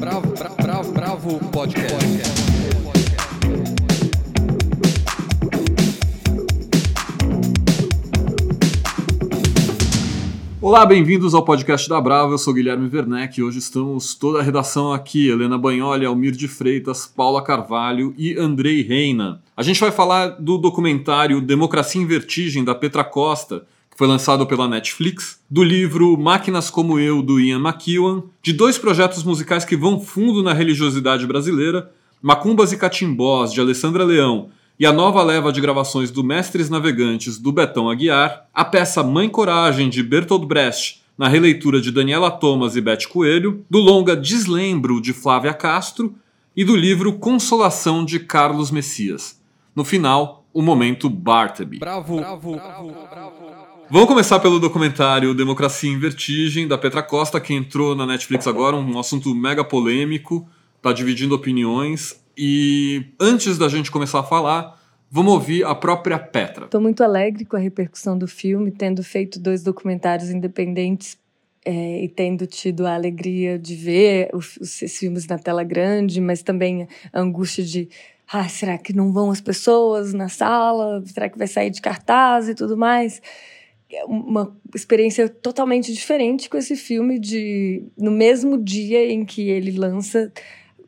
Bravo, bravo, bravo, bravo podcast. Olá, bem-vindos ao podcast da Bravo. Eu sou Guilherme Werneck e hoje estamos toda a redação aqui: Helena Banholi, Almir de Freitas, Paula Carvalho e Andrei Reina. A gente vai falar do documentário Democracia em Vertigem da Petra Costa, foi lançado pela Netflix, do livro Máquinas como Eu do Ian McEwan, de dois projetos musicais que vão fundo na religiosidade brasileira, Macumbas e Catimbós de Alessandra Leão e a nova leva de gravações do Mestres Navegantes do Betão Aguiar, a peça Mãe Coragem de Bertolt Brecht, na releitura de Daniela Thomas e Beth Coelho, do longa Deslembro de Flávia Castro e do livro Consolação de Carlos Messias. No final, o momento Bartleby. Bravo, bravo, bravo, bravo. Vamos começar pelo documentário Democracia em Vertigem, da Petra Costa, que entrou na Netflix agora, um assunto mega polêmico, está dividindo opiniões. E antes da gente começar a falar, vamos ouvir a própria Petra. Estou muito alegre com a repercussão do filme, tendo feito dois documentários independentes é, e tendo tido a alegria de ver os, os filmes na tela grande, mas também a angústia de ah, será que não vão as pessoas na sala? Será que vai sair de cartaz e tudo mais? É uma experiência totalmente diferente com esse filme de no mesmo dia em que ele lança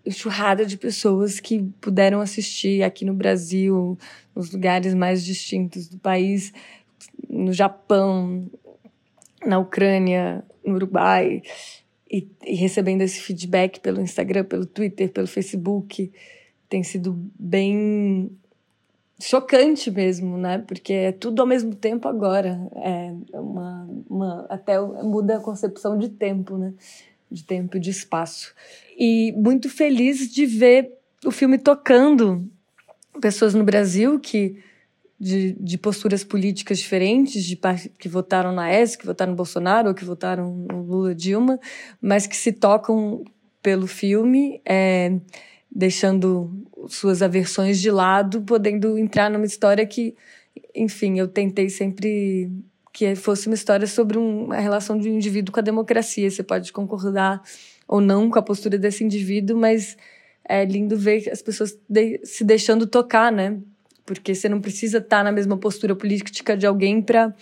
enxurrada de pessoas que puderam assistir aqui no Brasil, nos lugares mais distintos do país, no Japão, na Ucrânia, no Uruguai, e, e recebendo esse feedback pelo Instagram, pelo Twitter, pelo Facebook. Tem sido bem chocante mesmo, né? Porque é tudo ao mesmo tempo agora. É uma, uma até muda a concepção de tempo, né? De tempo e de espaço e muito feliz de ver o filme tocando pessoas no Brasil que de, de posturas políticas diferentes, de que votaram na S, que votaram no Bolsonaro ou que votaram no Lula Dilma, mas que se tocam pelo filme, é, deixando suas aversões de lado, podendo entrar numa história que, enfim, eu tentei sempre que fosse uma história sobre uma relação de um indivíduo com a democracia. Você pode concordar ou não com a postura desse indivíduo, mas é lindo ver as pessoas de, se deixando tocar, né? Porque você não precisa estar na mesma postura política de alguém para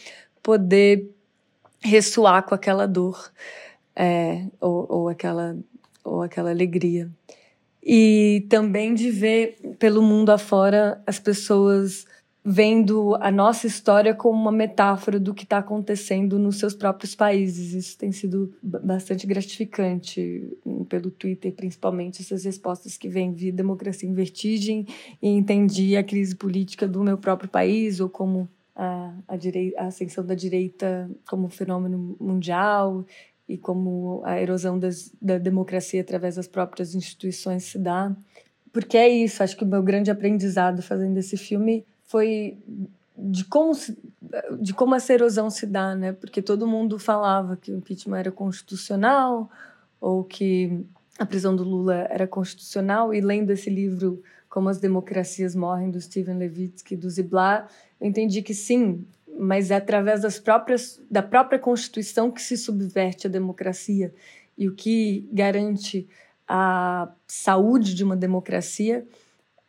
poder ressoar com aquela dor é, ou, ou, aquela, ou aquela alegria. E também de ver pelo mundo afora as pessoas vendo a nossa história como uma metáfora do que está acontecendo nos seus próprios países. Isso tem sido bastante gratificante pelo Twitter, principalmente essas respostas que vêm via democracia em vertigem e entendi a crise política do meu próprio país ou como a, a, a ascensão da direita como fenômeno mundial e como a erosão das, da democracia através das próprias instituições se dá. Porque é isso, acho que o meu grande aprendizado fazendo esse filme foi de como, de como essa erosão se dá, né? Porque todo mundo falava que o impeachment era constitucional ou que a prisão do Lula era constitucional e lendo esse livro Como as Democracias Morrem do Steven Levitsky do Ziblatt, eu entendi que sim, mas é através das próprias da própria Constituição que se subverte a democracia e o que garante a saúde de uma democracia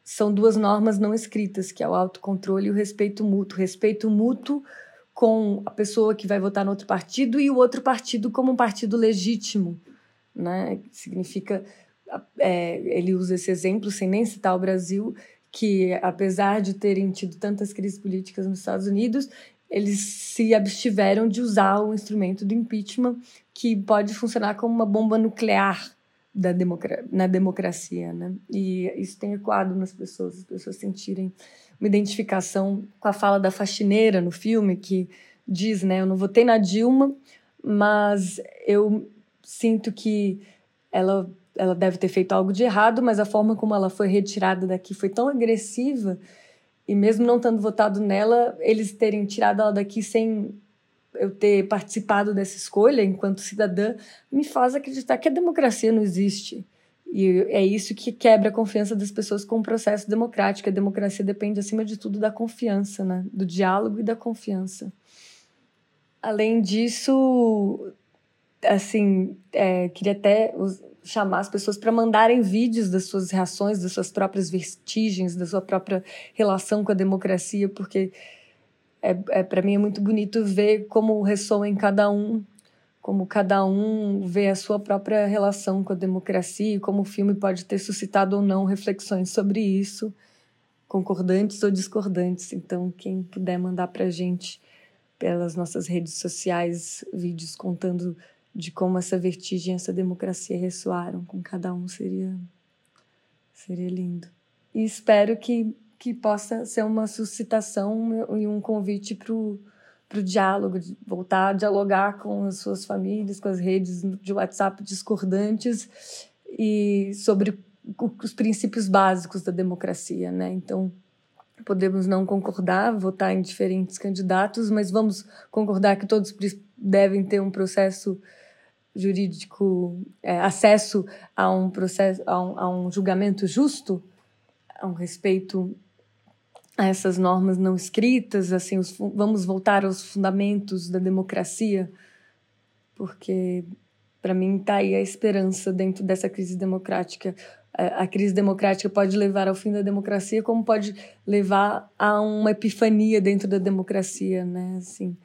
são duas normas não escritas, que é o autocontrole e o respeito mútuo. Respeito mútuo com a pessoa que vai votar no outro partido e o outro partido como um partido legítimo, né? Significa, é, ele usa esse exemplo sem nem citar o Brasil, que apesar de terem tido tantas crises políticas nos Estados Unidos, eles se abstiveram de usar o instrumento do impeachment, que pode funcionar como uma bomba nuclear da democra na democracia, né? E isso tem ecoado nas pessoas, as pessoas sentirem uma identificação com a fala da faxineira no filme que diz, né, eu não votei na Dilma, mas eu sinto que ela ela deve ter feito algo de errado, mas a forma como ela foi retirada daqui foi tão agressiva e mesmo não tendo votado nela, eles terem tirado ela daqui sem eu ter participado dessa escolha enquanto cidadã me faz acreditar que a democracia não existe. E é isso que quebra a confiança das pessoas com o processo democrático. A democracia depende, acima de tudo, da confiança, né? do diálogo e da confiança. Além disso, assim, é, queria até chamar as pessoas para mandarem vídeos das suas reações, das suas próprias vertigens, da sua própria relação com a democracia, porque é, é para mim é muito bonito ver como ressoa em cada um, como cada um vê a sua própria relação com a democracia e como o filme pode ter suscitado ou não reflexões sobre isso, concordantes ou discordantes. Então, quem puder mandar para gente pelas nossas redes sociais vídeos contando de como essa vertigem, essa democracia ressoaram com cada um seria seria lindo. E espero que que possa ser uma suscitação e um convite para o diálogo, de voltar a dialogar com as suas famílias, com as redes de WhatsApp discordantes e sobre os princípios básicos da democracia, né? Então, podemos não concordar, votar em diferentes candidatos, mas vamos concordar que todos devem ter um processo jurídico, é, acesso a um processo, a um, a um julgamento justo, a um respeito a essas normas não escritas, assim, os, vamos voltar aos fundamentos da democracia, porque para mim está aí a esperança dentro dessa crise democrática. A, a crise democrática pode levar ao fim da democracia, como pode levar a uma epifania dentro da democracia, né? Assim,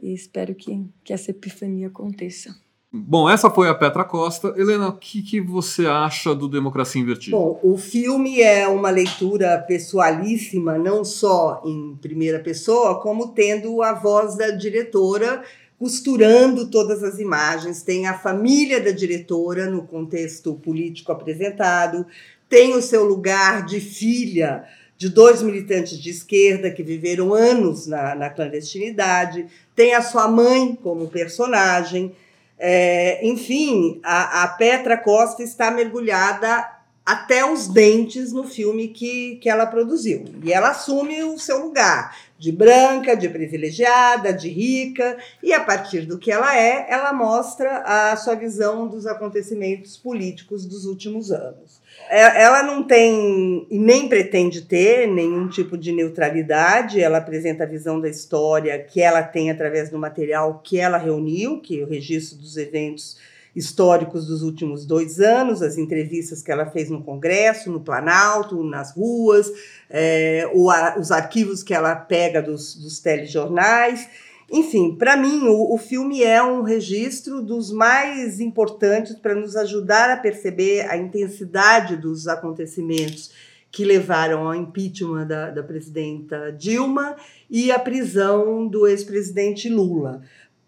e espero que, que essa epifania aconteça. Bom, essa foi a Petra Costa. Helena, o que, que você acha do Democracia em Vertigem? Bom, o filme é uma leitura pessoalíssima, não só em primeira pessoa, como tendo a voz da diretora costurando todas as imagens. Tem a família da diretora no contexto político apresentado, tem o seu lugar de filha de dois militantes de esquerda que viveram anos na, na clandestinidade, tem a sua mãe como personagem é, enfim, a, a, Petra Costa está mergulhada até os dentes no filme que, que ela produziu. E ela assume o seu lugar de branca, de privilegiada, de rica, e a partir do que ela é, ela mostra a sua visão dos acontecimentos políticos dos últimos anos. É, ela não tem e nem pretende ter nenhum tipo de neutralidade. Ela apresenta a visão da história que ela tem através do material que ela reuniu, que é o registro dos eventos históricos dos últimos dois anos, as entrevistas que ela fez no Congresso, no Planalto, nas ruas, é, os arquivos que ela pega dos, dos telejornais. Enfim, para mim, o, o, filme é um registro dos mais importantes para nos ajudar a perceber a intensidade dos acontecimentos que levaram ao impeachment da, da presidenta Dilma e à prisão do ex-presidente Lula.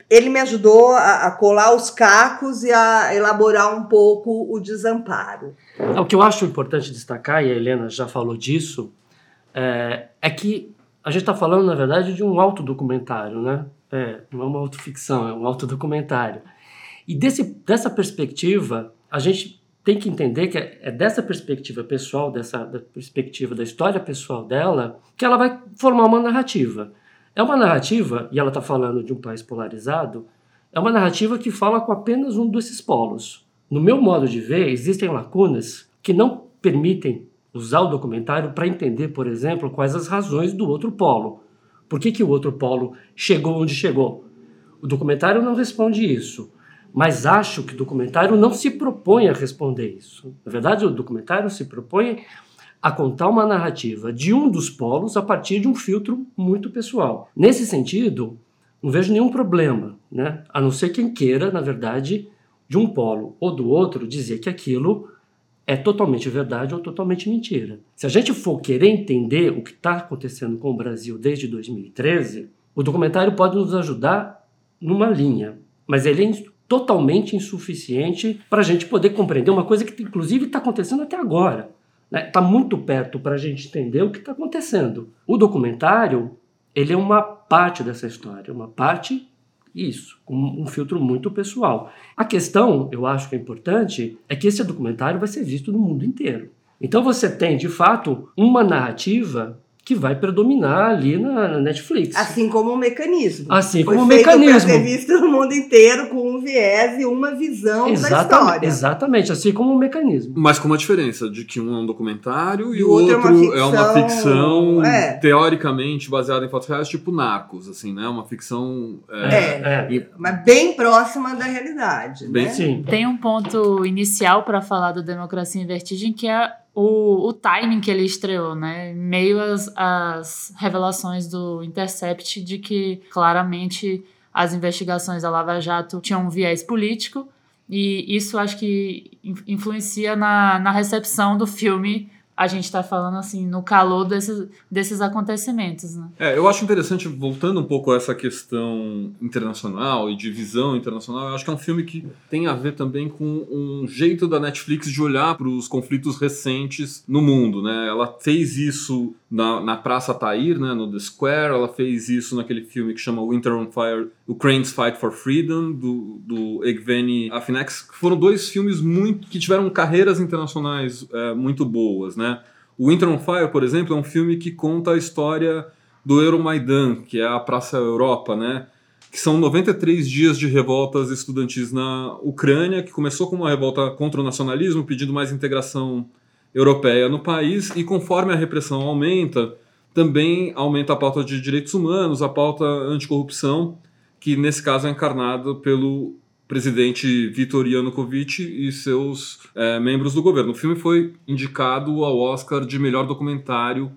Ele me ajudou a, a, colar os cacos e a elaborar um pouco o desamparo. O que eu acho importante destacar, e a Helena já falou disso, é, é que a gente está falando, na verdade, de um autodocumentário, né? É, não é uma autoficção, é um autodocumentário. E desse, dessa perspectiva, a gente tem que entender que é, é dessa perspectiva pessoal, dessa da perspectiva da história pessoal dela, que ela vai formar uma narrativa. É uma narrativa, e ela está falando de um país polarizado, é uma narrativa que fala com apenas um desses polos. No meu modo de ver, existem lacunas que não permitem usar o documentário para entender, por exemplo, quais as razões do outro polo. Por que, que o outro polo chegou onde chegou? O documentário não responde isso, mas acho que o documentário não se propõe a responder isso. Na verdade, o documentário se propõe a contar uma narrativa de um dos polos a partir de um filtro muito pessoal. Nesse sentido, não vejo nenhum problema, né? a não ser quem queira, na verdade, de um polo ou do outro, dizer que aquilo é totalmente verdade ou totalmente mentira. Se a gente for querer entender o que está acontecendo com o Brasil desde 2013, o documentário pode nos ajudar numa linha, mas ele é totalmente insuficiente para a gente poder compreender uma coisa que, inclusive, está acontecendo até agora. Está né? Tá muito perto para a gente entender o que está acontecendo. O documentário ele é uma parte dessa história, uma parte isso, com um filtro muito pessoal. A questão, eu acho que é importante, é que esse documentário vai ser visto no mundo inteiro. Então você tem, de fato, uma narrativa que vai predominar ali na, Netflix. Assim como um mecanismo. Assim Foi como um feito mecanismo. Pra ser visto no mundo inteiro com um viés e uma visão exatamente, da história. Exatamente, assim como um mecanismo. Mas com uma diferença, de que um é um documentário e, o o outro outro é é uma uma ficção, ficção, é. teoricamente baseada em fatos reais, tipo Narcos, assim, né? Uma ficção... é, É. e- Mas bem próxima da realidade. Bem- né? Sim. Tem um ponto inicial para falar do Democracia em Vertigem, que é o, o timing que ele estreou, né? Meio às, às revelações do Intercept de que claramente as investigações da Lava Jato tinham um viés político, e isso acho que in- influencia na, na recepção do filme. A gente está falando assim, no calor desses, desses acontecimentos, né? É, eu acho interessante, voltando um pouco a essa questão internacional e de visão internacional, eu acho que é um filme que tem a ver também com um jeito da Netflix de olhar para os conflitos recentes no mundo, né? Ela fez isso na, na Praça Tahrir, né, no The Square, ela fez isso naquele filme que chama Winter on Fire, Ukraine's Fight for Freedom, do, do Evgeny Afinex, que foram dois filmes muito que tiveram carreiras internacionais é, muito boas, né? O Winter on Fire, por exemplo, é um filme que conta a história do Euromaidan, que é a Praça Europa, né? Que são 93 dias de revoltas estudantis na Ucrânia, que começou com uma revolta contra o nacionalismo, pedindo mais integração europeia no país, e conforme a repressão aumenta, também aumenta a pauta de direitos humanos, a pauta anticorrupção, que nesse caso é encarnado pelo presidente Viktor Yanukovych e seus eh, membros do governo. O filme foi indicado ao Oscar de melhor documentário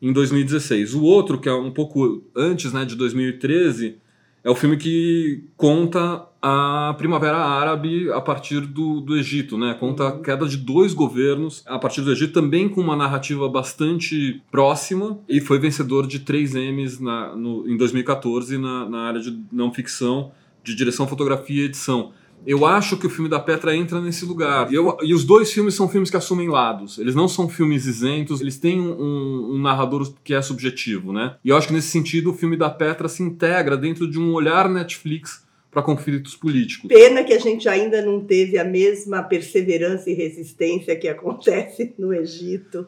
em 2016. O outro, que é um pouco antes, né, de 2013, é o filme que conta a Primavera Árabe a partir do, do Egito, né? Conta a queda de dois governos a partir do Egito, também com uma narrativa bastante próxima, e foi vencedor de três Emmys na, no, em 2014 na, na área de não ficção, de direção, fotografia e edição. Eu acho que o filme da Petra entra nesse lugar. E, eu- e os dois filmes são filmes que assumem lados. Eles não são filmes isentos, eles têm um, um- narrador que é subjetivo, né? E eu acho que nesse sentido o filme da Petra se integra dentro de um olhar Netflix para conflitos políticos. Pena que a gente ainda não teve a mesma perseverança e resistência que acontece no Egito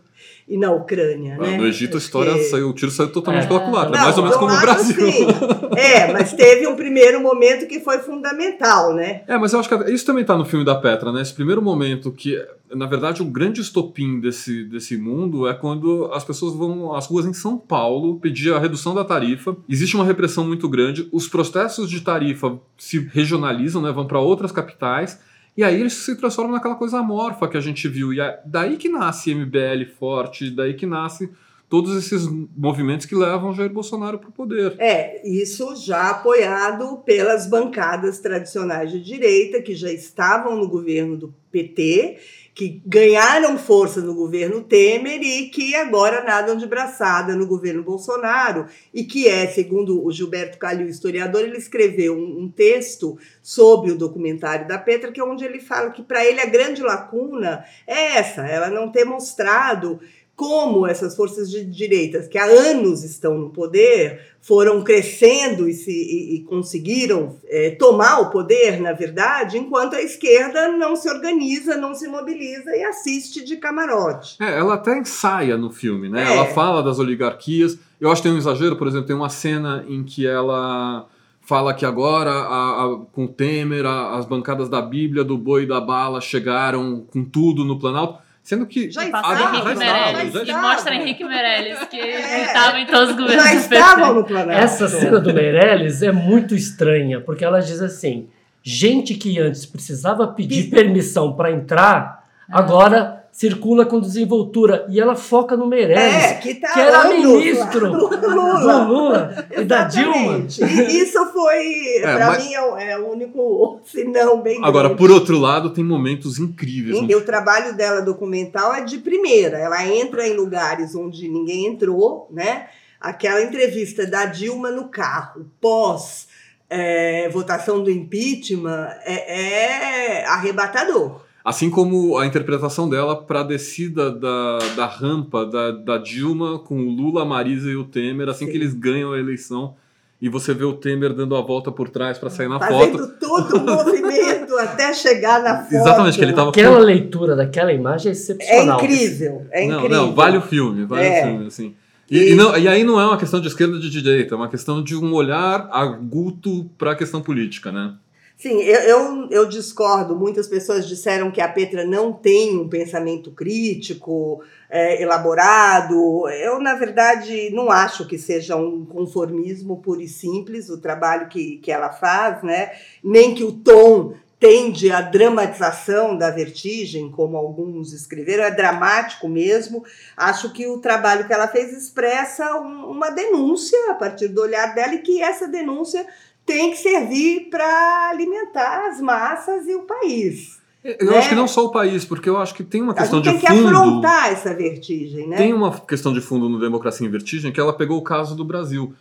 e na Ucrânia, né? No Egito a história que- saiu, o tiro saiu totalmente É. pela culatra, mais ou menos como o lado, Brasil. sim. É, mas teve um primeiro momento que foi fundamental, né? É, mas eu acho que isso também tá no filme da Petra, né? Esse primeiro momento que, na verdade, o grande estopim desse, desse mundo é quando as pessoas vão às ruas em São Paulo pedir a redução da tarifa. Existe uma repressão muito grande, os processos de tarifa se regionalizam, né? Vão para outras capitais. E aí eles se transformam naquela coisa amorfa que a gente viu. E é daí que nasce MBL forte, daí que nasce todos esses movimentos que levam Jair Bolsonaro para o poder. É, isso já apoiado pelas bancadas tradicionais de direita que já estavam no governo do PT, que ganharam força no governo Temer e que agora nadam de braçada no governo Bolsonaro e que é, segundo o Gilberto Calil, historiador, ele escreveu um, um texto sobre o documentário da Petra, que é onde ele fala que para ele a grande lacuna é essa, ela não ter mostrado como essas forças de direitas que há anos estão no poder foram crescendo e, se, e, e conseguiram é, tomar o poder, na verdade, enquanto a esquerda não se organiza, não se mobiliza e assiste de camarote. É, ela até ensaia no filme, né? É. Ela fala das oligarquias. Eu acho que tem um exagero, por exemplo, tem uma cena em que ela fala que agora, a- a- com o Temer, a- as bancadas da Bíblia, do boi e da bala chegaram com tudo no Planalto, sendo que Já E estava, Ah, Henrique já estava, Meirelles. já E estava. mostra Henrique Meirelles, que É. estava em todos os governos já estavam no Planalto. Essa cena do Meirelles é muito estranha, porque ela diz assim: gente que antes precisava pedir permissão para entrar, agora circula com desenvoltura. E ela foca no Meirelles, É, que, tá que era ministro do do Lula. Lula e da Dilma. E isso foi, É, para mas- mim, é o, é o único sinão bem Agora, grande. por outro lado, tem momentos incríveis. no E o trabalho dela documental é de primeira. Ela entra em lugares onde ninguém entrou, né? Aquela entrevista da Dilma no carro, pós eh, votação do impeachment, é, é arrebatador. Assim como a interpretação dela para a descida da, da rampa da, da Dilma com o Lula, a Marisa e o Temer, assim Sim. que eles ganham a eleição. E você vê o Temer dando a volta por trás para sair na Fazendo foto. todo o movimento até chegar na foto. Exatamente, que ele tava Aquela leitura daquela imagem é É excepcional. incrível, é não, incrível. não, vale o filme, vale É. o filme, assim. E, e, não, e aí não é uma questão de esquerda ou de direita, é uma questão de um olhar agudo para a questão política, né? Sim, eu, eu, eu, discordo. Muitas pessoas disseram que a Petra não tem um pensamento crítico, é, elaborado. Eu, na verdade, não acho que seja um conformismo puro e simples o trabalho que, que ela faz, né? nem que o tom tende à dramatização da vertigem, como alguns escreveram, é dramático mesmo. Acho que o trabalho que ela fez expressa um, uma denúncia a partir do olhar dela e que essa denúncia tem que servir para alimentar as massas e o país. Eu né? acho que não só o país, porque eu acho que tem uma questão de fundo. Tem que afrontar essa vertigem, né? Tem uma questão de fundo no Democracia em Vertigem que ela pegou o caso do Brasil.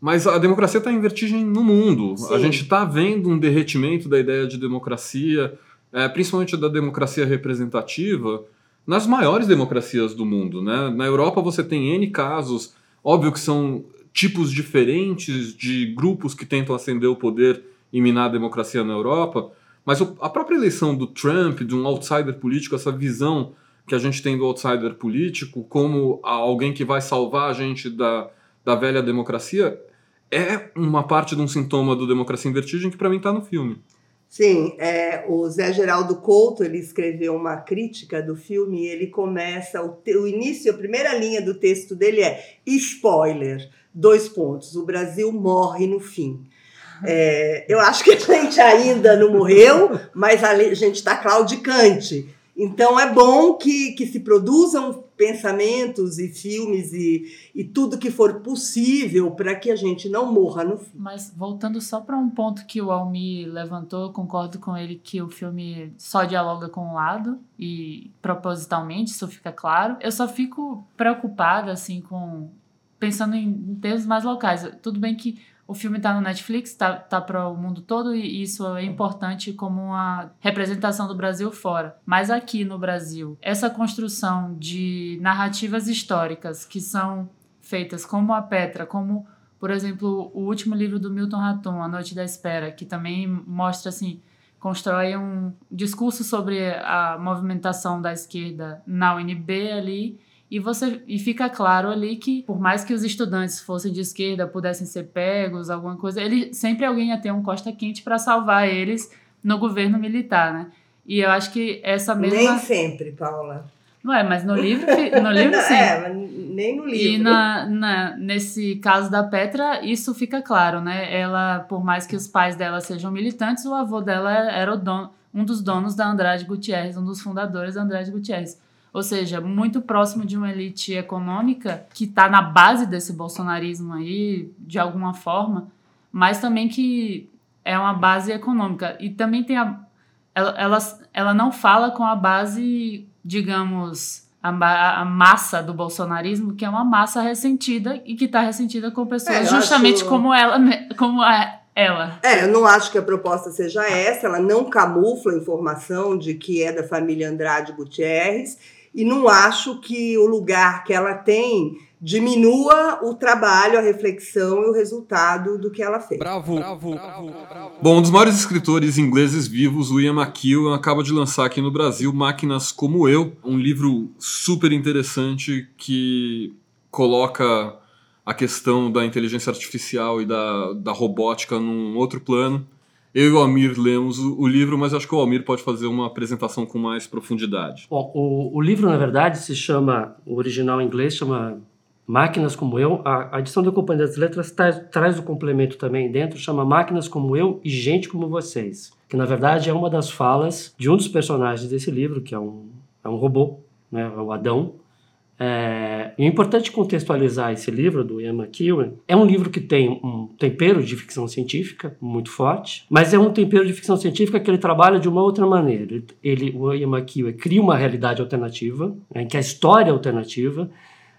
Mas a democracia está em vertigem no mundo. Sim. A gente está vendo um derretimento da ideia de democracia, é, principalmente da democracia representativa, nas maiores democracias do mundo. Né? Na Europa você tem N casos, óbvio que são tipos diferentes de grupos que tentam ascender o poder e minar a democracia na Europa, mas a própria eleição do Trump, de um outsider político, essa visão que a gente tem do outsider político como alguém que vai salvar a gente da, da velha democracia, é uma parte de um sintoma do Democracia em Vertigem que para mim está no filme. Sim, é, o Zé Geraldo Couto ele escreveu uma crítica do filme e ele começa o, o início, a primeira linha do texto dele é spoiler dois pontos. O Brasil morre no fim. É, eu acho que a gente ainda não morreu, mas a gente está claudicante. Então é bom que, que se produzam pensamentos e filmes e, e tudo que for possível para que a gente não morra no fim. Mas voltando só para um ponto que o Almi levantou, concordo com ele que o filme só dialoga com um lado e propositalmente, isso fica claro. Eu só fico preocupada assim com pensando em termos mais locais. Tudo bem que o filme está no Netflix, está tá, para o mundo todo e isso é importante como uma representação do Brasil fora. Mas aqui no Brasil, essa construção de narrativas históricas que são feitas como a Petra, como, por exemplo, o último livro do Milton Raton, A Noite da Espera, que também mostra assim constrói um discurso sobre a movimentação da esquerda na UNB ali e você e fica claro ali que por mais que os estudantes fossem de esquerda pudessem ser pegos alguma coisa ele sempre alguém ia ter um costa quente para salvar eles no governo militar né? E eu acho que essa mesma nem sempre Paula. Não é mas no livro no livro sim. é, mas nem no livro. e na, na, nesse caso da Petra isso fica claro né? Ela por mais que os pais dela sejam militantes o avô dela era o dono um dos donos da Andrade Gutierrez um dos fundadores da Andrade Gutierrez ou seja, muito próximo de uma elite econômica que está na base desse bolsonarismo aí, de alguma forma, mas também que é uma base econômica. E também tem a. Ela, ela, ela não fala com a base, digamos, a, a, massa do bolsonarismo, que é uma massa ressentida e que está ressentida com pessoas é, justamente acho... como ela, como a, ela. É, eu não acho que a proposta seja essa, ela não camufla a informação de que é da família Andrade Gutierrez e não acho que o lugar que ela tem diminua o trabalho, a reflexão e o resultado do que ela fez. Bravo, bravo, bravo, bravo. Bom, um dos maiores escritores ingleses vivos, William McKeown, acaba de lançar aqui no Brasil Máquinas como Eu, um livro super interessante que coloca a questão da inteligência artificial e da, da robótica num outro plano. Eu e o Almir lemos o, o, livro, mas acho que o Almir pode fazer uma apresentação com mais profundidade. Bom, o, o livro, na verdade, se chama, o original em inglês chama Máquinas como Eu. A, a edição da Companhia das Letras traz, traz o complemento também dentro, chama Máquinas como Eu e Gente como Vocês. Que, na verdade, é uma das falas de um dos personagens desse livro, que é um, é um robô, né, é o Adão, é, é importante contextualizar esse livro do Ian McEwan. É um livro que tem um tempero de ficção científica muito forte, mas é um tempero de ficção científica que ele trabalha de uma outra maneira. Ele, o Ian McEwan cria uma realidade alternativa, em que a história é alternativa.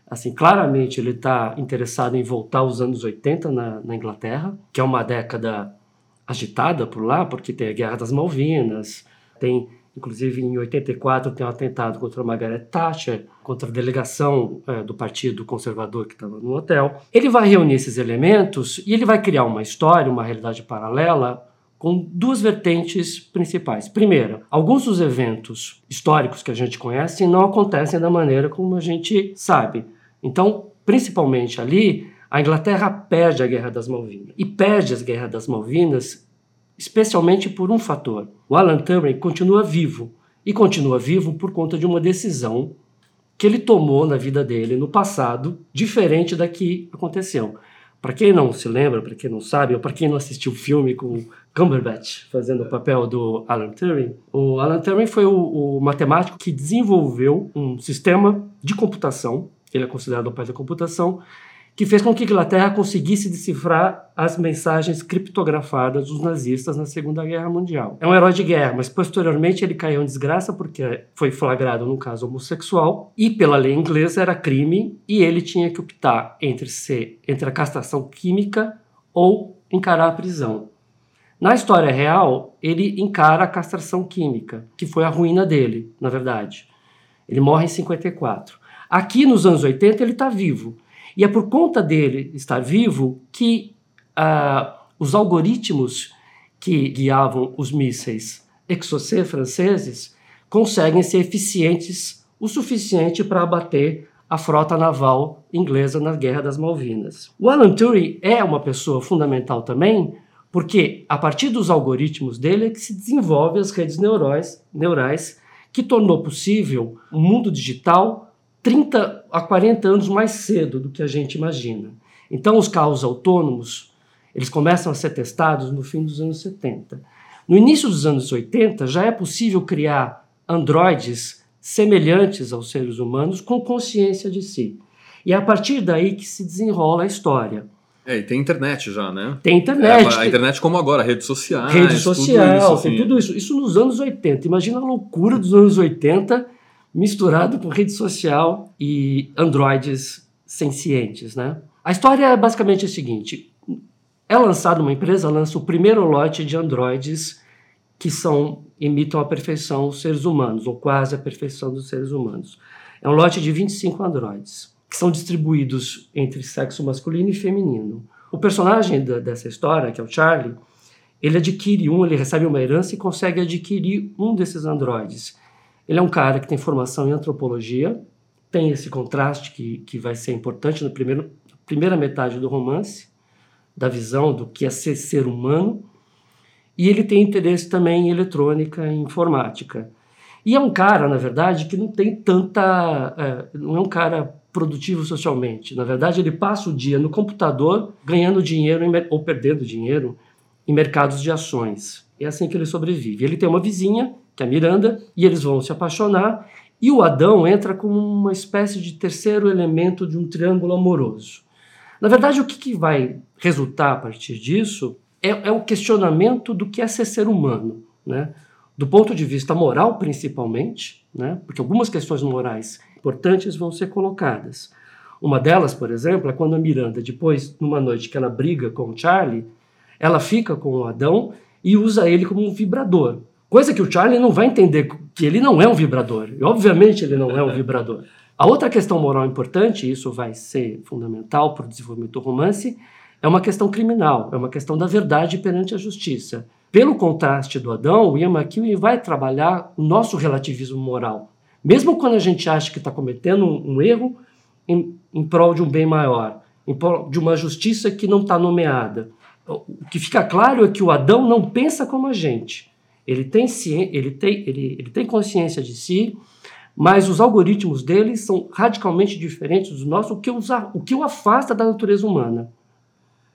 Assim, claramente ele está interessado em voltar aos anos 80 na, na Inglaterra, que é uma década agitada por lá, porque tem a Guerra das Malvinas, tem Inclusive, em 84, tem um atentado contra Margaret Thatcher, contra a delegação é, do Partido Conservador que estava no hotel. Ele vai reunir esses elementos e ele vai criar uma história, uma realidade paralela, com duas vertentes principais. Primeira, alguns dos eventos históricos que a gente conhece não acontecem da maneira como a gente sabe. Então, principalmente ali, a Inglaterra perde a Guerra das Malvinas. E perde as Guerras das Malvinas especialmente por um fator. O Alan Turing continua vivo. E continua vivo por conta de uma decisão que ele tomou na vida dele no passado, diferente da que aconteceu. Para quem não se lembra, para quem não sabe, ou para quem não assistiu o filme com Cumberbatch fazendo o papel do Alan Turing, o Alan Turing foi o, o matemático que desenvolveu um sistema de computação, ele é considerado o pai da computação, que fez com que a Inglaterra conseguisse decifrar as mensagens criptografadas dos nazistas na Segunda Guerra Mundial. É um herói de guerra, mas posteriormente ele caiu em desgraça porque foi flagrado num caso homossexual e pela lei inglesa era crime e ele tinha que optar entre ser entre a castração química ou encarar a prisão. Na história real, ele encara a castração química, que foi a ruína dele, na verdade. Ele morre em 54. Aqui nos anos 80 ele está vivo. E é por conta dele estar vivo que uh, os algoritmos que guiavam os mísseis Exocet franceses conseguem ser eficientes o suficiente para abater a frota naval inglesa na Guerra das Malvinas. O Alan Turing é uma pessoa fundamental também, porque a partir dos algoritmos dele é que se desenvolve as redes neurais, neurais que tornou possível o um mundo digital 30 a 40 anos mais cedo do que a gente imagina. Então, os carros autônomos, eles começam a ser testados no fim dos anos 70. No início dos anos 80, já é possível criar androides semelhantes aos seres humanos com consciência de si. E é a partir daí que se desenrola a história. É, e tem internet já, né? Tem internet. É, a internet como agora, redes sociais. Rede social, tudo isso, assim. tem tudo isso. Isso nos anos 80. Imagina a loucura dos anos 80 misturado com rede social e androides sencientes, né? A história é basicamente a seguinte: é lançada uma empresa lança o primeiro lote de androides que são imitam à perfeição os seres humanos ou quase a perfeição dos seres humanos. É um lote de 25 androides que são distribuídos entre sexo masculino e feminino. O personagem da, dessa história, que é o Charlie, ele adquire um, ele recebe uma herança e consegue adquirir um desses androides ele é um cara que tem formação em antropologia, tem esse contraste que, que vai ser importante na primeira, primeira metade do romance, da visão do que é ser ser humano, e ele tem interesse também em eletrônica e informática. E é um cara, na verdade, que não tem tanta. É, não é um cara produtivo socialmente. Na verdade, ele passa o dia no computador ganhando dinheiro em, ou perdendo dinheiro em mercados de ações. É assim que ele sobrevive. Ele tem uma vizinha que é a Miranda, e eles vão se apaixonar, e o Adão entra como uma espécie de terceiro elemento de um triângulo amoroso. Na verdade, o que, que vai resultar a partir disso é, é o questionamento do que é ser ser humano, né? do ponto de vista moral, principalmente, né? porque algumas questões morais importantes vão ser colocadas. Uma delas, por exemplo, é quando a Miranda, depois, numa noite que ela briga com o Charlie, ela fica com o Adão e usa ele como um vibrador. Coisa que o Charlie não vai entender, que ele não é um vibrador. E, obviamente ele não é um vibrador. A outra questão moral importante, e isso vai ser fundamental para o desenvolvimento do romance, é uma questão criminal, é uma questão da verdade perante a justiça. Pelo contraste do Adão, o Ian McEwan vai trabalhar o nosso relativismo moral. Mesmo quando a gente acha que está cometendo um, um erro em, em prol de um bem maior, em prol de uma justiça que não está nomeada. O que fica claro é que o Adão não pensa como a gente. Ele tem, ele tem, ele, ele tem consciência de si, mas os algoritmos dele são radicalmente diferentes dos nossos, o que, os, o que o afasta da natureza humana.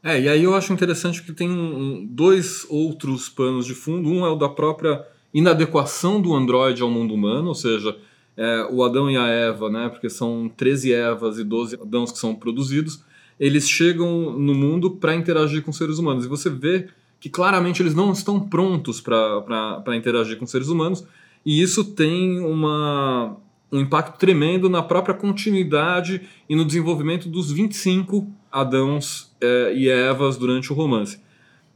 É, e aí eu acho interessante que tem um, dois outros panos de fundo. Um é o da própria inadequação do Android ao mundo humano, ou seja, é, o Adão e a Eva, né, porque são 13 Evas e 12 Adãos que são produzidos, eles chegam no mundo para interagir com seres humanos. E você vê que claramente eles não estão prontos para interagir com seres humanos, e isso tem uma, um impacto tremendo na própria continuidade e no desenvolvimento dos 25 Adãos é, e Evas durante o romance.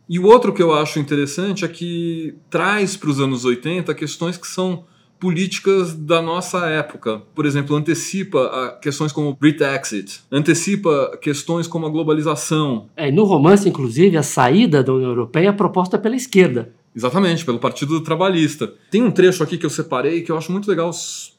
E o outro que eu acho interessante é que traz para os anos 80 questões que são políticas da nossa época. Por exemplo, antecipa questões como Brexit, antecipa questões como a globalização. É, no romance, inclusive, a saída da União Europeia é proposta pela esquerda. Exatamente, pelo Partido Trabalhista. Tem um trecho aqui que eu separei que eu acho muito legal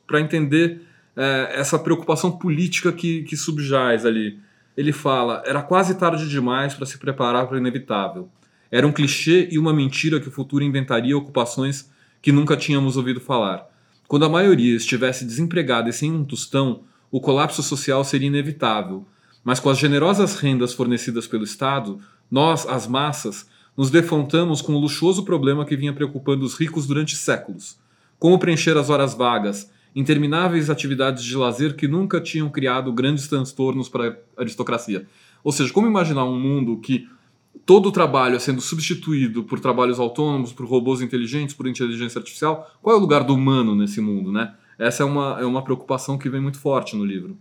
para entender é, essa preocupação política que, que subjaz ali. Ele fala: era quase tarde demais para se preparar para o inevitável. Era um clichê e uma mentira que o futuro inventaria ocupações que nunca tínhamos ouvido falar. Quando a maioria estivesse desempregada e sem um tostão, o colapso social seria inevitável. Mas com as generosas rendas fornecidas pelo Estado, nós, as massas, nos defrontamos com o luxuoso problema que vinha preocupando os ricos durante séculos: como preencher as horas vagas, intermináveis atividades de lazer que nunca tinham criado grandes transtornos para a aristocracia. Ou seja, como imaginar um mundo que todo o trabalho é sendo substituído por trabalhos autônomos, por robôs inteligentes, por inteligência artificial? Qual é o lugar do humano nesse mundo, né? Essa é uma, é uma preocupação que vem muito forte no livro.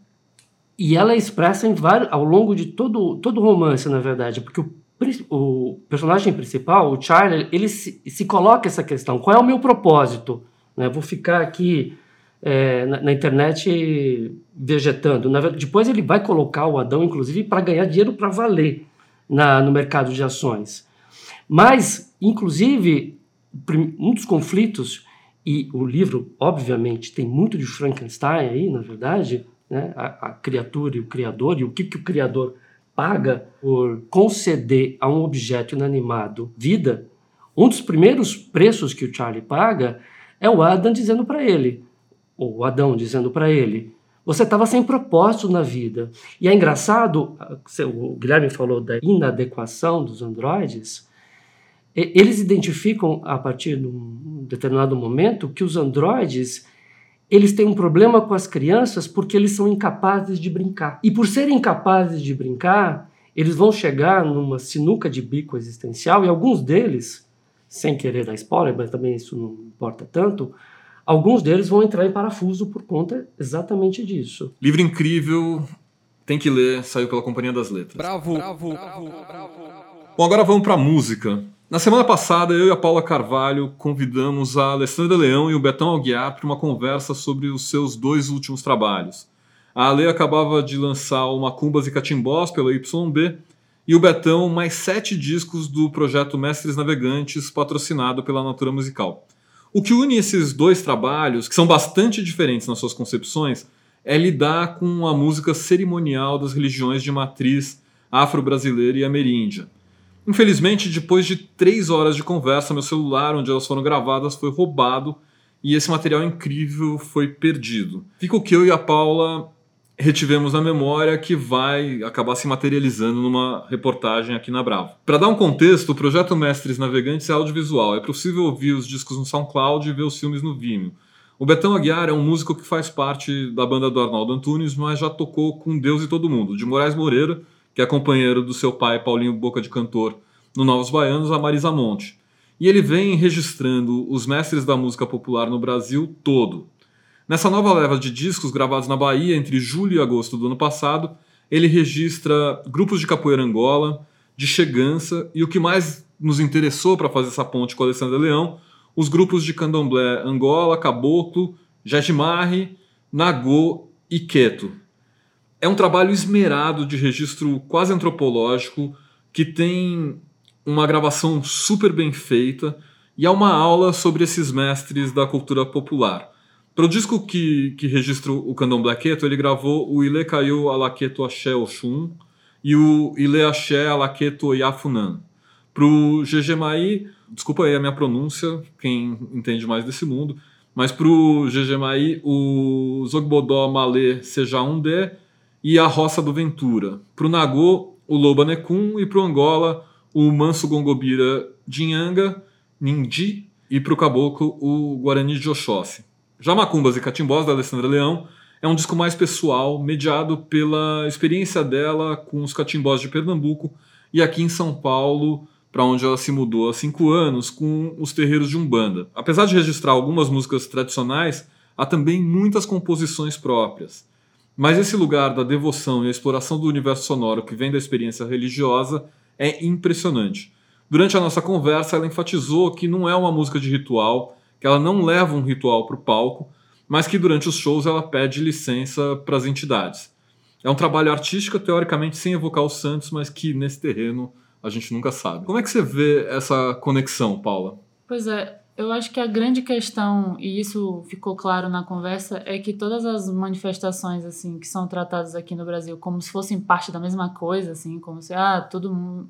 E ela é expressa em vários, ao longo de todo, todo o romance, na verdade, porque o, o personagem principal, o Charlie, ele se, se coloca essa questão: qual é o meu propósito? Né? Vou ficar aqui é, na, na, internet vegetando. Na, depois ele vai colocar o Adão, inclusive, para ganhar dinheiro para valer na, no mercado de ações. Mas, inclusive, um dos conflitos, e o livro, obviamente, tem muito de Frankenstein aí, na verdade, né? a, a criatura e o criador, e o que, que o criador paga por conceder a um objeto inanimado vida, um dos primeiros preços que o Charlie paga é o Adam dizendo para ele: ou Adão dizendo para ele, você estava sem propósito na vida. E é engraçado, o Guilherme falou da inadequação dos androides, eles identificam a partir de um determinado momento que os androides eles têm um problema com as crianças porque eles são incapazes de brincar. E por serem incapazes de brincar, eles vão chegar numa sinuca de bico existencial e alguns deles, sem querer dar spoiler, mas também isso não importa tanto, Alguns deles vão entrar em parafuso por conta exatamente disso. Livro incrível, tem que ler, saiu pela Companhia das Letras. Bravo, bravo, bravo, bravo. Bom, agora vamos para música. Na semana passada, eu e a Paula Carvalho convidamos a Alessandra Leão e o Betão Alguiar para uma conversa sobre os seus dois últimos trabalhos. A Ale acabava de lançar o Macumbas e Catimbós pela YB e o Betão mais sete discos do projeto Mestres Navegantes, patrocinado pela Natura Musical. O que une esses dois trabalhos, que são bastante diferentes nas suas concepções, é lidar com a música cerimonial das religiões de matriz afro-brasileira e ameríndia. Infelizmente, depois de três horas de conversa, meu celular, onde elas foram gravadas, foi roubado e esse material incrível foi perdido. Fica o que eu e a Paula retivemos na memória que vai acabar se materializando numa reportagem aqui na Bravo. Para dar um contexto, o projeto Mestres Navegantes é audiovisual. É possível ouvir os discos no SoundCloud e ver os filmes no Vimeo. O Betão Aguiar é um músico que faz parte da banda do Arnaldo Antunes, mas já tocou com Deus e Todo Mundo, de Moraes Moreira, que é companheiro do seu pai Paulinho Boca de Cantor no Novos Baianos, a Marisa Monte. E ele vem registrando os mestres da música popular no Brasil todo, Nessa nova leva de discos gravados na Bahia entre julho e agosto do ano passado, ele registra grupos de capoeira Angola, de Chegança e o que mais nos interessou para fazer essa ponte com Alessandra Leão, os grupos de candomblé Angola, Caboclo, Jajimarre, Nagô e Queto. É um trabalho esmerado de registro quase antropológico que tem uma gravação super bem feita e é uma aula sobre esses mestres da cultura popular. Para o disco que, que registra o Candomblé Queto, ele gravou o Ile Caiu Alaqueto Axé Oxum e o Ile Axé Alaqueto Yafunan. Para o GG Mai, desculpa aí a minha pronúncia, quem entende mais desse mundo, mas para o GG Mai, o Zogbodó Malê Seja Um e a Roça do Ventura. Para o Nagô, o Loba Necum e para o Angola, o Manso Gongobira Dinhanga, Nindi e para o Caboclo, o Guarani de Oxóssi. Já Macumbas e Catimbós, da Alessandra Leão, é um disco mais pessoal, mediado pela experiência dela com os catimbós de Pernambuco e aqui em São Paulo, para onde ela se mudou há cinco anos, com os terreiros de Umbanda. Apesar de registrar algumas músicas tradicionais, há também muitas composições próprias. Mas esse lugar da devoção e a exploração do universo sonoro que vem da experiência religiosa é impressionante. Durante a nossa conversa, ela enfatizou que não é uma música de ritual que ela não leva um ritual para o palco, mas que durante os shows ela pede licença para as entidades. É um trabalho artístico, teoricamente, sem evocar os santos, mas que nesse terreno a gente nunca sabe. Como é que você vê essa conexão, Paula? Pois é, Eu acho que a grande questão, e isso ficou claro na conversa, é que todas as manifestações assim que são tratadas aqui no Brasil como se fossem parte da mesma coisa, assim, como se ah, todo mundo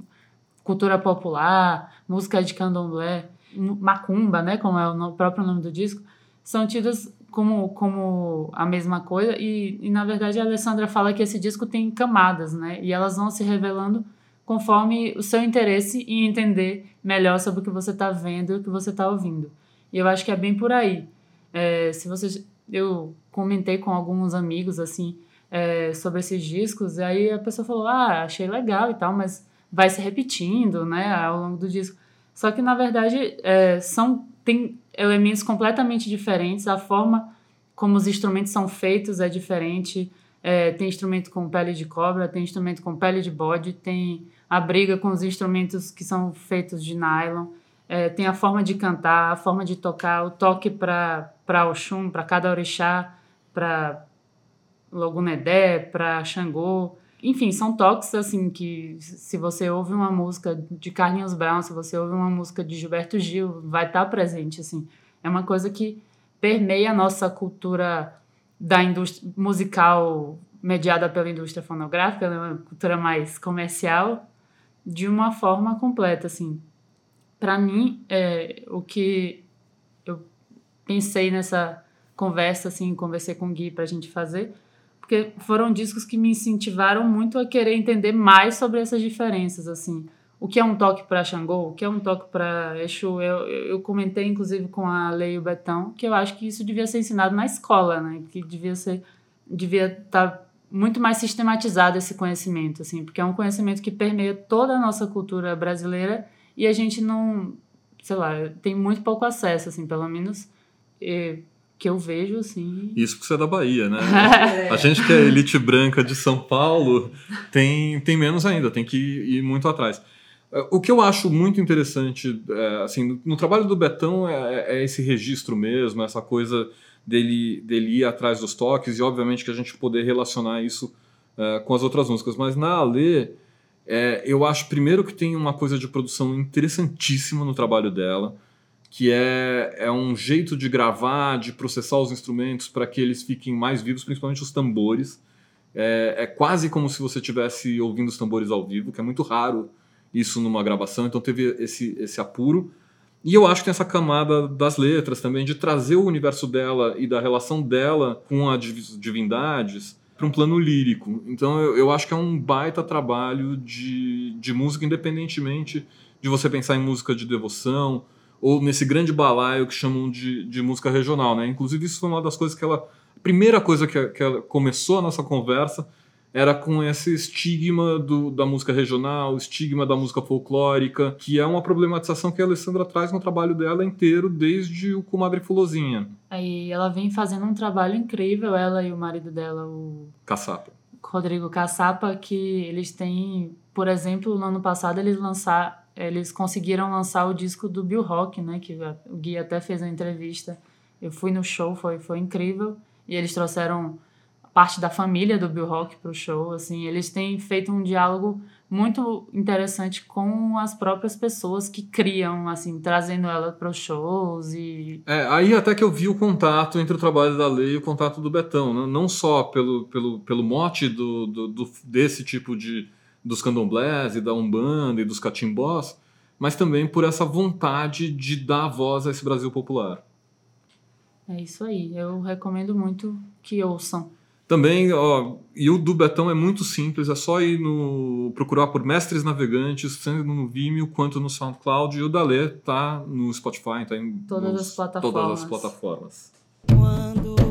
cultura popular, música de candomblé, macumba, né, como é o próprio nome do disco, são tidas como, como a mesma coisa e, e na verdade a Alessandra fala que esse disco tem camadas, né, e elas vão se revelando conforme o seu interesse em entender melhor sobre o que você está vendo e o que você está ouvindo. E eu acho que é bem por aí. É, se você, eu comentei com alguns amigos assim é, sobre esses discos, e aí a pessoa falou: "Ah, achei legal e tal, mas vai se repetindo, né, ao longo do disco". Só que na verdade é, são tem elementos completamente diferentes. A forma como os instrumentos são feitos é diferente. É, tem instrumento com pele de cobra, tem instrumento com pele de bode, tem a briga com os instrumentos que são feitos de nylon, é, tem a forma de cantar, a forma de tocar, o toque para Oxum, para cada orixá, para Logunedé, para Xangô. Enfim, são toques assim que se você ouve uma música de Carlinhos Brown, se você ouve uma música de Gilberto Gil, vai estar tá presente assim. É uma coisa que permeia a nossa cultura da indústria musical mediada pela indústria fonográfica, né? uma cultura mais comercial, de uma forma completa, assim. Para mim, é, o que eu pensei nessa conversa, assim, conversei com o Gui para a gente fazer, porque foram discos que me incentivaram muito a querer entender mais sobre essas diferenças, assim. O que é um toque para Xangô, o que é um toque para Exu. Eu, eu comentei, inclusive, com a Leio Betão, que eu acho que isso devia ser ensinado na escola, né? Que devia ser devia estar tá muito mais sistematizado esse conhecimento, assim, porque é um conhecimento que permeia toda a nossa cultura brasileira e a gente não, sei lá, tem muito pouco acesso, assim, pelo menos que eu vejo, assim. Isso porque você é da Bahia, né? a gente que é elite branca de São Paulo tem, tem menos ainda, tem que ir muito atrás. O que eu acho muito interessante, é, assim, no, no, trabalho do Betão é, é esse registro mesmo, essa coisa dele, dele ir atrás dos toques e, obviamente, que a gente poder relacionar isso uh, com as outras músicas. Mas na Alê, é, eu acho primeiro que tem uma coisa de produção interessantíssima no trabalho dela, que é, é um jeito de gravar, de processar os instrumentos para que eles fiquem mais vivos, principalmente os tambores. É, é quase como se você estivesse ouvindo os tambores ao vivo, que é muito raro isso numa gravação, então teve esse, esse apuro. E eu acho que tem essa camada das letras também, de trazer o universo dela e da relação dela com as divindades para um plano lírico. Então eu, eu, acho que é um baita trabalho de, de música, independentemente de você pensar em música de devoção ou nesse grande balaio que chamam de, de música regional. Né? Inclusive, isso foi uma das coisas que ela. A primeira coisa que, que ela começou a nossa conversa era com esse estigma do, da música regional, estigma da música folclórica, que é uma problematização que a Alessandra traz no trabalho dela inteiro, desde o Comadre Fulozinha. Aí ela vem fazendo um trabalho incrível, ela e o marido dela, o... Caçapa. Rodrigo Caçapa, que eles têm, por exemplo, no ano passado eles lançar, eles conseguiram lançar o disco do Bill Rock, né, que o Gui até fez uma entrevista. Eu fui no show, foi, foi incrível, e eles trouxeram parte da família do Bill Rock para o show, assim, eles têm feito um diálogo muito interessante com as próprias pessoas que criam, assim, trazendo ela para os shows e... É, aí até que eu vi o contato entre o trabalho da Lei e o contato do Betão, né? não só pelo, pelo, pelo mote do, do, do, desse tipo de... dos candomblés e da Umbanda e dos catimbós, mas também por essa vontade de dar voz a esse Brasil popular. É isso aí, eu recomendo muito que ouçam. Também, ó, e o do Betão é muito simples, é só ir no procurar por Mestres Navegantes, tanto no Vimeo quanto no SoundCloud, e o da Lê tá no Spotify, tá em todas, nos, as, plataformas. todas as plataformas. Quando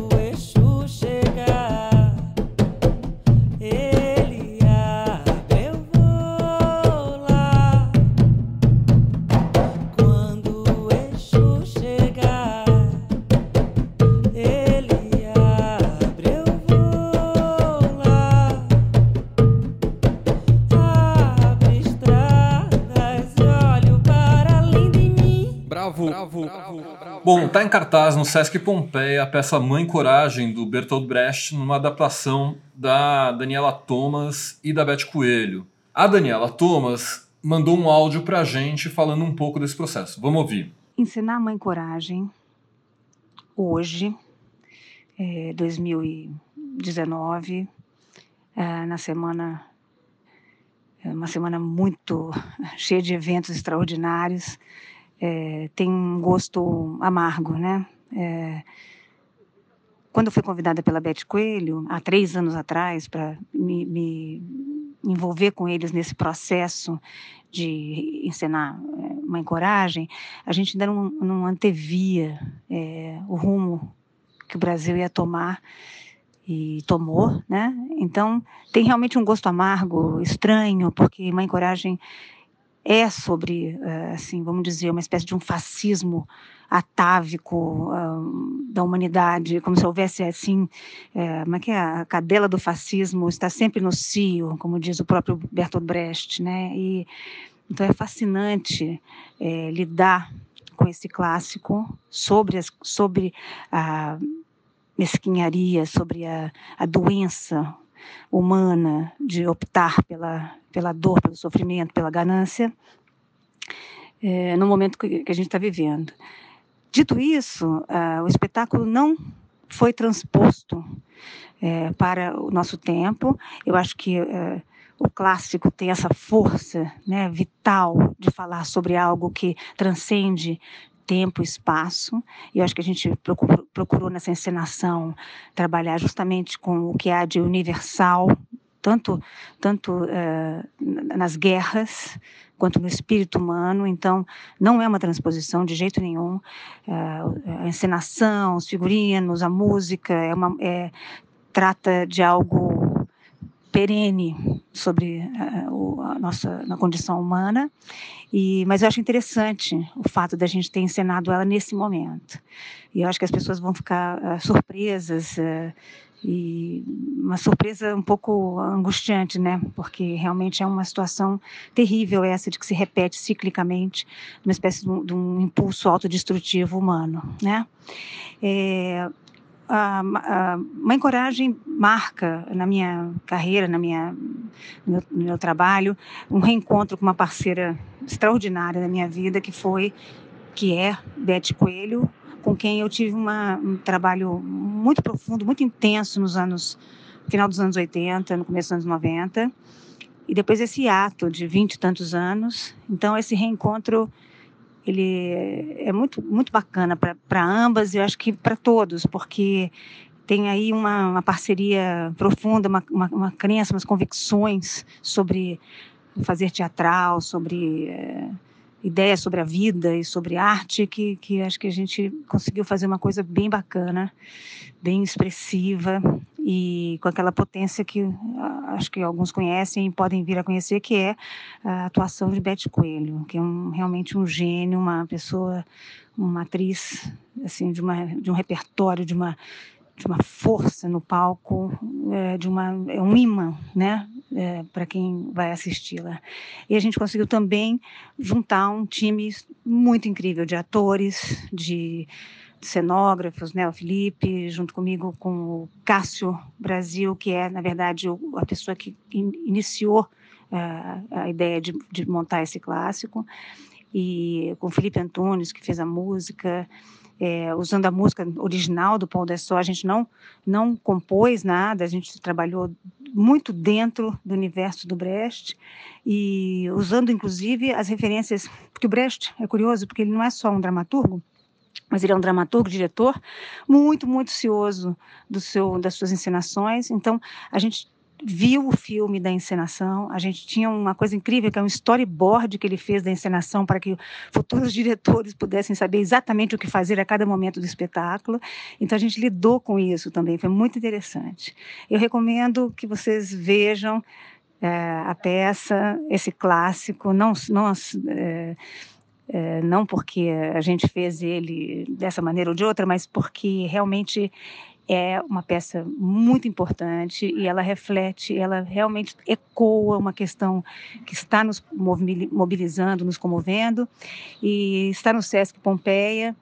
Bom, está em cartaz no Sesc Pompeia a peça Mãe Coragem, do Bertolt Brecht, numa adaptação da Daniela Thomas e da Beth Coelho. A Daniela Thomas mandou um áudio para a gente falando um pouco desse processo. Vamos ouvir. ensinar Mãe Coragem hoje, é, 2019, é, na semana, é uma semana muito cheia de eventos extraordinários, é, tem um gosto amargo, né? É, quando eu fui convidada pela Beth Coelho, há três anos atrás, para me, me, envolver com eles nesse processo de ensinar é, Mãe Coragem, a gente ainda não, não antevia é, o rumo que o Brasil ia tomar e tomou, né? Então tem realmente um gosto amargo, estranho, porque Mãe Coragem é sobre, é, assim, vamos dizer, uma espécie de um fascismo atávico uh, da humanidade, como se houvesse assim, é, como é que é? a cadela do fascismo está sempre no cio, como diz o próprio Bertolt Brecht, né? E então é fascinante é, lidar com esse clássico sobre as, sobre a mesquinharia, sobre a, a doença humana de optar pela pela dor, pelo sofrimento, pela ganância, é, no momento que, a gente está vivendo. Dito isso, o espetáculo não foi transposto é, para o nosso tempo. Eu acho que uh, o clássico tem essa força né, vital de falar sobre algo que transcende tempo espaço. E eu acho que a gente procurou, procurou nessa encenação trabalhar justamente com o que há de universal, tanto, tanto uh, nas guerras quanto no espírito humano. Então, não é uma transposição de jeito nenhum. É, a encenação, os figurinos, a música, é uma, é, trata de algo perene sobre uh, a nossa na condição humana e mas eu acho interessante o fato da gente ter encenado ela nesse momento e eu acho que as pessoas vão ficar uh, surpresas uh, e uma surpresa um pouco angustiante, né? Porque realmente é uma situação terrível essa de que se repete ciclicamente, uma espécie de um, de um impulso autodestrutivo humano, né? É, a, a Mãe Coragem marca na minha carreira, na minha, no meu, no meu trabalho, um reencontro com uma parceira extraordinária da minha vida, que foi, que é Beth Coelho, com quem eu tive uma, um trabalho muito profundo, muito intenso nos anos, final dos anos 80, no começo dos anos 90. E depois esse ato de vinte e tantos anos. Então, esse reencontro ele é muito, muito bacana para ambas e eu acho que para todos, porque tem aí uma, uma parceria profunda, uma, uma, uma, crença, umas convicções sobre fazer teatral, sobre. É, ideias sobre a vida e sobre arte que, que acho que a gente conseguiu fazer uma coisa bem bacana, bem expressiva e com aquela potência que acho que alguns conhecem e podem vir a conhecer, que é a atuação de Beth Coelho, que é um, realmente um gênio, uma pessoa, uma atriz assim de, uma, de um repertório, de uma de uma força no palco, é, de uma é um imã, né, é, para quem vai assisti-la. E a gente conseguiu também juntar um time muito incrível de atores, de cenógrafos, né, o Felipe, junto comigo com o Cássio Brasil, que é na verdade a pessoa que iniciou uh, a ideia de, de montar esse clássico, e com o Felipe Antunes que fez a música é, usando a música original do Paul Dessau, a gente não, não compôs nada, a gente trabalhou muito dentro do universo do Brecht e usando inclusive as referências, porque o Brecht é curioso, porque ele não é só um dramaturgo, mas ele é um dramaturgo, diretor, muito, muito cioso do seu, das suas encenações. Então, a gente viu o filme da encenação. A gente tinha uma coisa incrível, que é um storyboard que ele fez da encenação para que futuros diretores pudessem saber exatamente o que fazer a cada momento do espetáculo. Então a gente lidou com isso também, foi muito interessante. Eu recomendo que vocês vejam é, a peça, esse clássico, não, não é, é, não porque a gente fez ele dessa maneira ou de outra, mas porque realmente é uma peça muito importante e ela reflete, ela realmente ecoa uma questão que está nos mobilizando, nos comovendo. E está no Sesc Pompeia,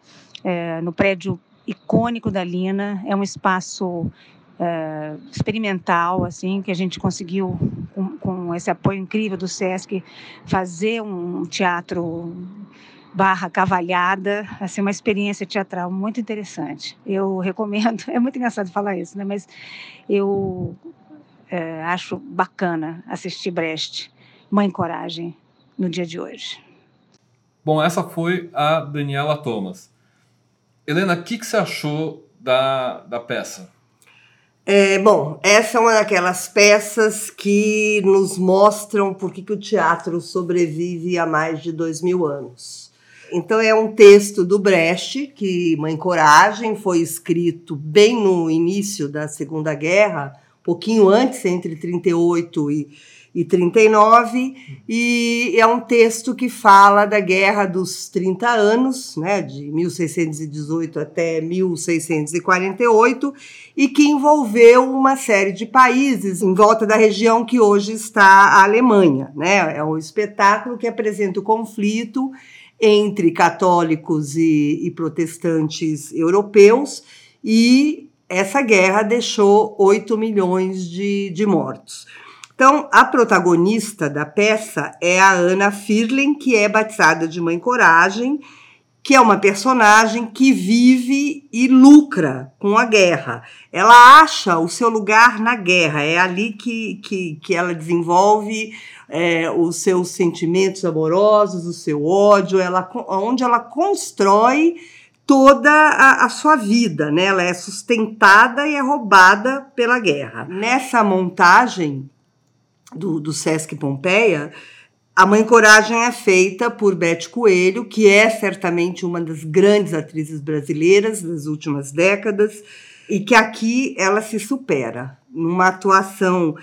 é, no prédio icônico da Lina, é um espaço é, experimental, assim, que a gente conseguiu, com, com, esse apoio incrível do SESC, fazer um teatro barra cavalhada, assim, uma experiência teatral muito interessante. Eu recomendo, é muito engraçado falar isso, né? Mas eu é, acho bacana assistir Brecht, Mãe Coragem, no dia de hoje. Bom, essa foi a Daniela Thomas. Helena, o que, que você achou da, da peça? É, bom, essa é uma daquelas peças que nos mostram por que, que o teatro sobrevive há mais de dois mil anos. Então, é um texto do Brecht, que Mãe Coragem foi escrito bem no início da Segunda Guerra, pouquinho antes, entre 38 e e 39, e é um texto que fala da Guerra dos 30 Anos, né, de 1618 até 1648, e que envolveu uma série de países em volta da região que hoje está a Alemanha. Né? É um espetáculo que apresenta o conflito entre católicos e, e protestantes europeus, e essa guerra deixou 8 milhões de, de mortos. Então, a protagonista da peça é a Ana Firlen, que é batizada de Mãe Coragem, que é uma personagem que vive e lucra com a guerra. Ela acha o seu lugar na guerra, é ali que, que, que ela desenvolve é, os seus sentimentos amorosos, o seu ódio, ela, onde ela constrói toda a, a, sua vida, né? Ela é sustentada e é roubada pela guerra. Nessa montagem, do, do Sesc Pompeia, a Mãe Coragem é feita por Beth Coelho, que é certamente uma das grandes atrizes brasileiras das últimas décadas, e que aqui ela se supera numa atuação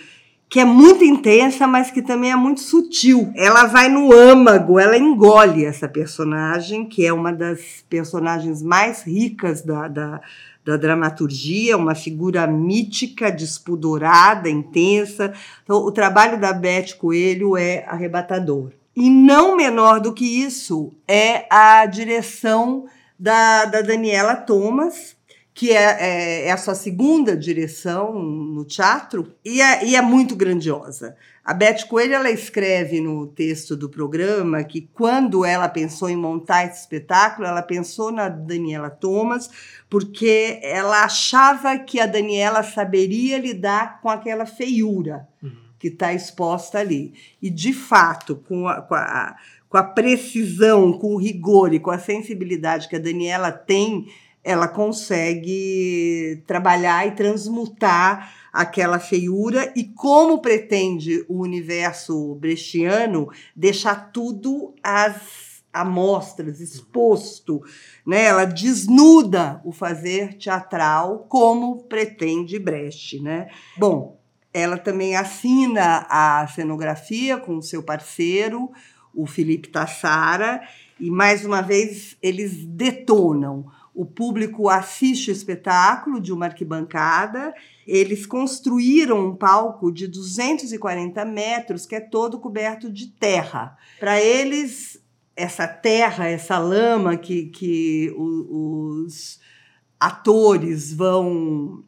que é muito intensa, mas que também é muito sutil. Ela vai no âmago, ela engole essa personagem, que é uma das personagens mais ricas da, da da dramaturgia, uma figura mítica, despudorada, intensa. Então, o trabalho da Beth Coelho é arrebatador. E não menor do que isso é a direção da, da Daniela Thomas, que é, é, é, a sua segunda direção no teatro, e é, e é muito grandiosa. A Beth Coelho ela escreve no texto do programa que quando ela pensou em montar esse espetáculo, ela pensou na Daniela Thomas, porque ela achava que a Daniela saberia lidar com aquela feiura uhum. que está exposta ali. E, de fato, com a, com, a, com a precisão, com o rigor e com a sensibilidade que a Daniela tem, ela consegue trabalhar e transmutar aquela feiura e como pretende o universo brechtiano deixar tudo às amostras, exposto, né? Ela desnuda o fazer teatral como pretende Brecht, né? Bom, ela também assina a cenografia com seu parceiro, o Felipe Tassara, e mais uma vez eles detonam. O público assiste o espetáculo de uma arquibancada eles construíram um palco de 240 metros que é todo coberto de terra. Para eles, essa terra, essa lama que, que os atores vão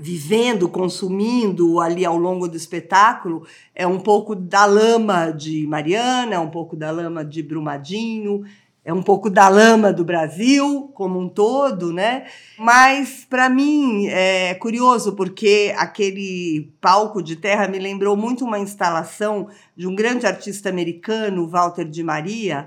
vivendo, consumindo ali ao longo do espetáculo, é um pouco da lama de Mariana, é um pouco da lama de Brumadinho, é um pouco da lama do Brasil como um todo, né? Mas para mim é curioso porque aquele palco de terra me lembrou muito uma instalação de um grande artista americano, Walter de Maria,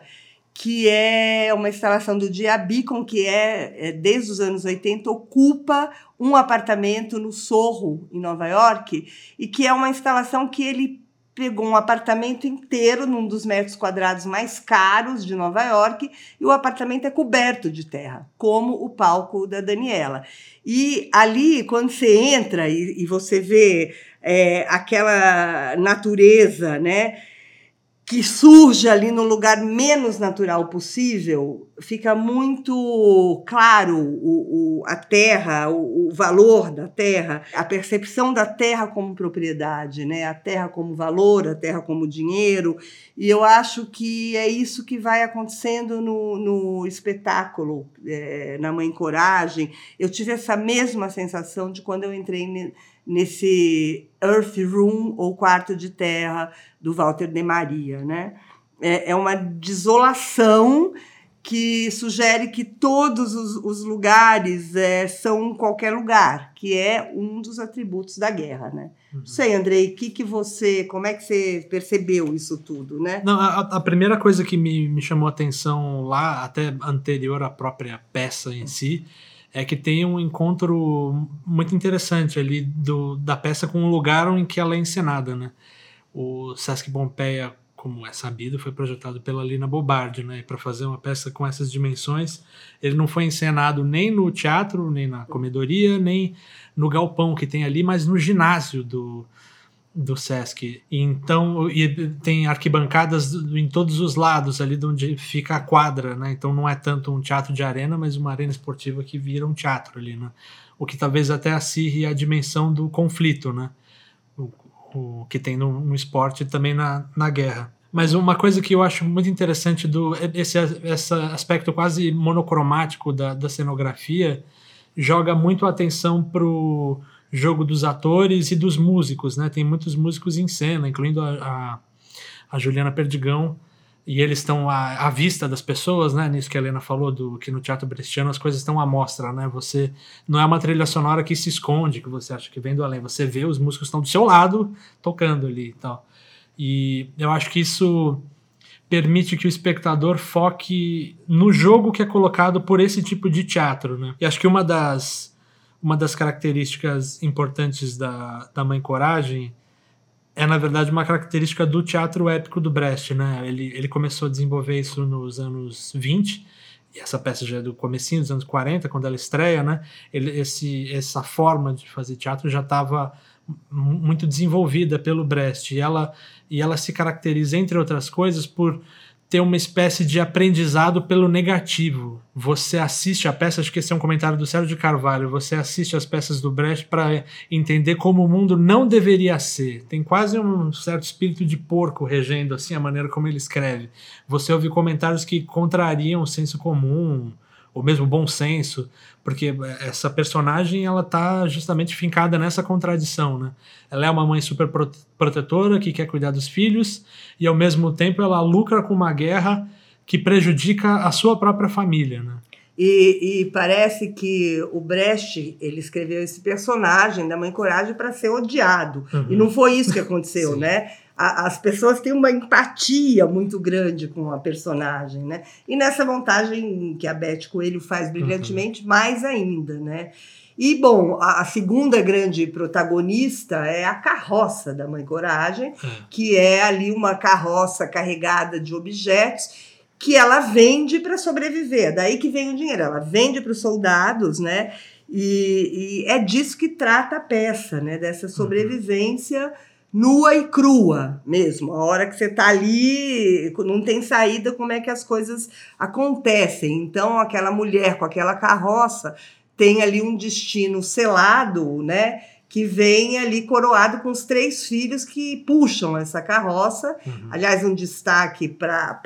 que é uma instalação do Dia Beacon, que é, é, desde os anos 80 ocupa um apartamento no Sorro, em Nova York, e que é uma instalação que ele pegou um apartamento inteiro num dos metros quadrados mais caros de Nova York e o apartamento é coberto de terra, como o palco da Daniela. E ali, quando você entra e, e você vê é, aquela natureza, né? Que surge ali no lugar menos natural possível, fica muito claro o, o a terra, o, o, valor da terra, a percepção da terra como propriedade, né? a terra como valor, a terra como dinheiro. E eu acho que é isso que vai acontecendo no, no espetáculo, é, na Mãe Coragem. Eu tive essa mesma sensação de quando eu entrei nesse Earth Room ou quarto de terra do Walter de Maria, né? é, é uma desolação que sugere que todos os, os lugares é, são qualquer lugar, que é um dos atributos da guerra, né? Não sei, Andrei, que que você, como é que você percebeu isso tudo, né? Não, a, a primeira coisa que me, me chamou a atenção lá, até anterior à própria peça em si, é que tem um encontro muito interessante ali do, da peça com o lugar em que ela é encenada, né? O Sesc Pompeia, como é sabido, foi projetado pela Lina Bobardi, né? Para fazer uma peça com essas dimensões, ele não foi encenado nem no teatro, nem na comedoria, nem no galpão que tem ali, mas no ginásio do, do Sesc. E então e tem arquibancadas em todos os lados ali de onde fica a quadra, né? Então não é tanto um teatro de arena, mas uma arena esportiva que vira um teatro ali, né? O que talvez até acirre a dimensão do conflito, né? O, o que tem no, no esporte também na, na guerra. Mas uma coisa que eu acho muito interessante do esse, esse aspecto quase monocromático da, da cenografia joga muito atenção pro jogo dos atores e dos músicos, né? Tem muitos músicos em cena, incluindo a, a, a Juliana Perdigão, e eles estão à, à, vista das pessoas, né? Nisso que a Helena falou, do que no teatro brechtiano as coisas estão à mostra, né? Você não é uma trilha sonora que se esconde, que você acha que vem do além. Você vê os músicos estão do seu lado tocando ali e tal. E eu acho que isso permite que o espectador foque no jogo que é colocado por esse tipo de teatro, né? E acho que uma das uma das características importantes da, da Mãe Coragem é, na verdade, uma característica do teatro épico do Brecht, né? Ele, ele começou a desenvolver isso nos anos 20, e essa peça já é do comecinho dos anos 40, quando ela estreia, né? Ele, esse, essa forma de fazer teatro já estava muito desenvolvida pelo Brecht, e ela, e ela se caracteriza, entre outras coisas, por ter uma espécie de aprendizado pelo negativo. Você assiste a peça, acho que esse é um comentário do Sérgio de Carvalho, você assiste as peças do Brecht para entender como o mundo não deveria ser. Tem quase um certo espírito de porco regendo assim a maneira como ele escreve. Você ouve comentários que contrariam o senso comum, ou mesmo bom senso, porque essa personagem ela tá justamente fincada nessa contradição, né? Ela é uma mãe super protetora que quer cuidar dos filhos e ao mesmo tempo ela lucra com uma guerra que prejudica a sua própria família, né? E, e, parece que o Brecht ele escreveu esse personagem da Mãe Coragem para ser odiado. Uhum. E não foi isso que aconteceu, né? A, as pessoas têm uma empatia muito grande com a personagem, né? E nessa montagem que a Beth Coelho faz brilhantemente, uhum. mais ainda, né? E, bom, a, a, segunda grande protagonista é a carroça da Mãe Coragem, uhum. que é ali uma carroça carregada de objetos que ela vende para sobreviver. Daí que vem o dinheiro. Ela vende para os soldados, né? E, e, é disso que trata a peça, né? Dessa uhum. sobrevivência nua e crua mesmo. A hora que você está ali, não tem saída, como é que as coisas acontecem. Então, aquela mulher com aquela carroça tem ali um destino selado, né? Que vem ali coroado com os três filhos que puxam essa carroça. Uhum. Aliás, um destaque para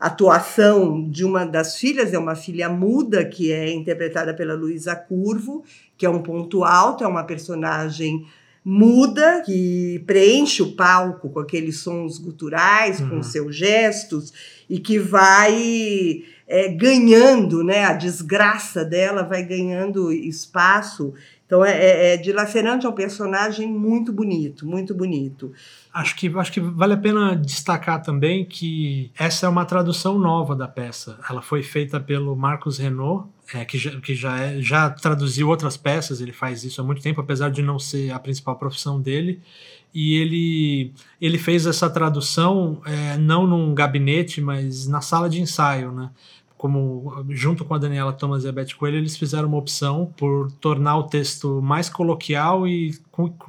a atuação de uma das filhas, é uma filha muda, que é interpretada pela Luísa Curvo, que é um ponto alto, é uma personagem muda, que preenche o palco com aqueles sons guturais, uhum. com seus gestos, e que vai é, ganhando, né? A desgraça dela vai ganhando espaço então é, é, é dilacerante, é um personagem muito bonito, muito bonito. Acho que, acho que vale a pena destacar também que essa é uma tradução nova da peça. Ela foi feita pelo Marcos Renault, é, que, já, que já, é, já traduziu outras peças, ele faz isso há muito tempo, apesar de não ser a principal profissão dele. E ele, ele fez essa tradução é, não num gabinete, mas na sala de ensaio, né? Como junto com a Daniela Thomas e a Beth Coelho, eles fizeram uma opção por tornar o texto mais coloquial e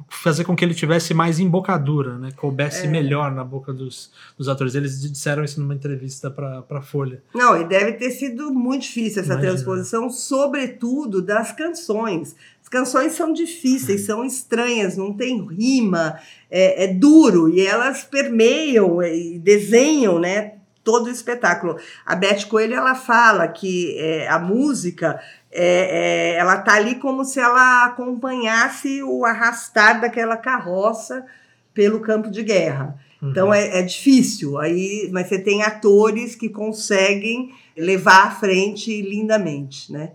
fazer com que ele tivesse mais embocadura, né? Coubesse é. melhor na boca dos, dos atores. Eles disseram isso numa entrevista para a Folha. Não, e deve ter sido muito difícil essa Imagina. transposição, sobretudo das canções. As canções são difíceis, é. são estranhas, não tem rima, é, é duro, e elas permeiam e desenham, né? Todo o espetáculo. A Beth Coelho ela fala que é, a música é, é, ela tá ali como se ela acompanhasse o arrastar daquela carroça pelo campo de guerra. Então é, é difícil. Aí, mas você tem atores que conseguem levar à frente lindamente, né?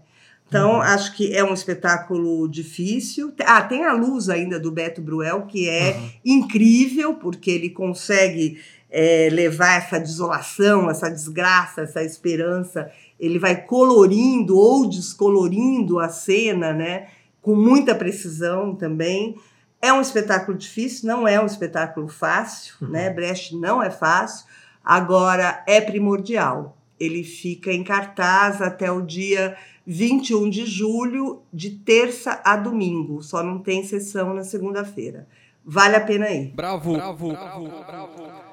Então, Uhum. acho que é um espetáculo difícil. Ah, tem a luz ainda do Beto Bruel, que é Uhum. incrível, porque ele consegue é, levar essa desolação, essa desgraça, essa esperança. Ele vai colorindo ou descolorindo a cena, né? Com muita precisão também. É um espetáculo difícil, não é um espetáculo fácil, Uhum. né? Brecht não é fácil. Agora, é primordial. Ele fica em cartaz até o dia 21 de julho, de terça a domingo. Só não tem sessão na segunda-feira. Vale a pena ir. Bravo, bravo, bravo, bravo.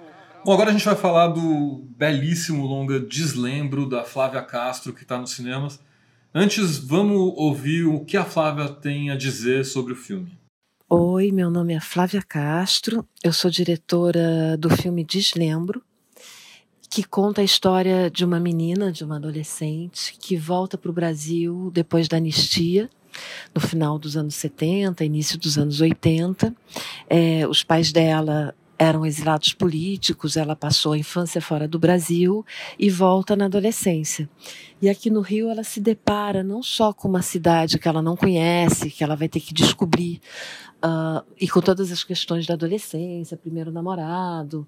Bom, agora a gente vai falar do belíssimo longa Deslembro da Flávia Castro, que está nos cinemas. Antes, vamos ouvir o que a Flávia tem a dizer sobre o filme. Oi, meu nome é Flávia Castro, eu sou diretora do filme Deslembro, que conta a história de uma menina, de uma adolescente, que volta para o Brasil depois da anistia, no final dos anos 70, início dos anos 80. É, os pais dela eram exilados políticos, ela passou a infância fora do Brasil e volta na adolescência. E aqui no Rio ela se depara não só com uma cidade que ela não conhece, que ela vai ter que descobrir, uh, e com todas as questões da adolescência, primeiro namorado,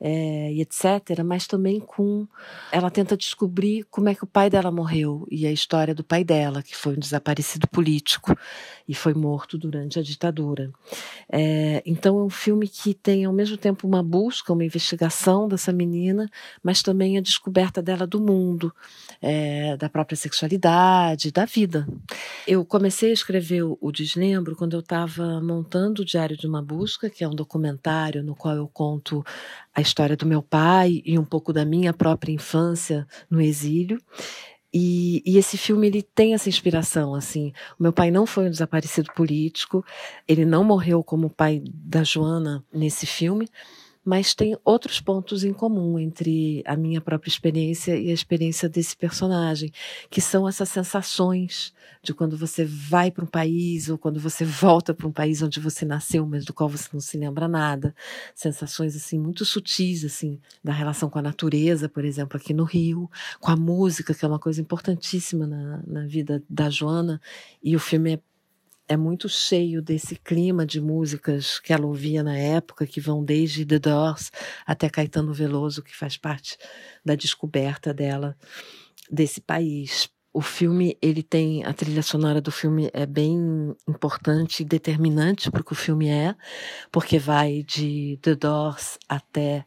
é, e etc., mas também com. Ela tenta descobrir como é que o pai dela morreu e a história do pai dela, que foi um desaparecido político e foi morto durante a ditadura. É, então é um filme que tem ao mesmo tempo uma busca, uma investigação dessa menina, mas também a descoberta dela do mundo, é, da própria sexualidade, da vida. Eu comecei a escrever o, Deslembro quando eu estava montando o Diário de uma Busca, que é um documentário no qual eu conto a história do meu pai e um pouco da minha própria infância no exílio. E, e, esse filme ele tem essa inspiração assim. O meu pai não foi um desaparecido político, ele não morreu como o pai da Joana nesse filme, mas tem outros pontos em comum entre a minha própria experiência e a experiência desse personagem, que são essas sensações de quando você vai para um país ou quando você volta para um país onde você nasceu, mas do qual você não se lembra nada. Sensações assim muito sutis assim da relação com a natureza, por exemplo, aqui no Rio, com a música, que é uma coisa importantíssima na, na vida da Joana, e o filme é é muito cheio desse clima de músicas que ela ouvia na época, que vão desde The Doors até Caetano Veloso, que faz parte da descoberta dela desse país. O filme, ele tem a trilha sonora do filme é bem importante e determinante para o que o filme é, porque vai de The Doors até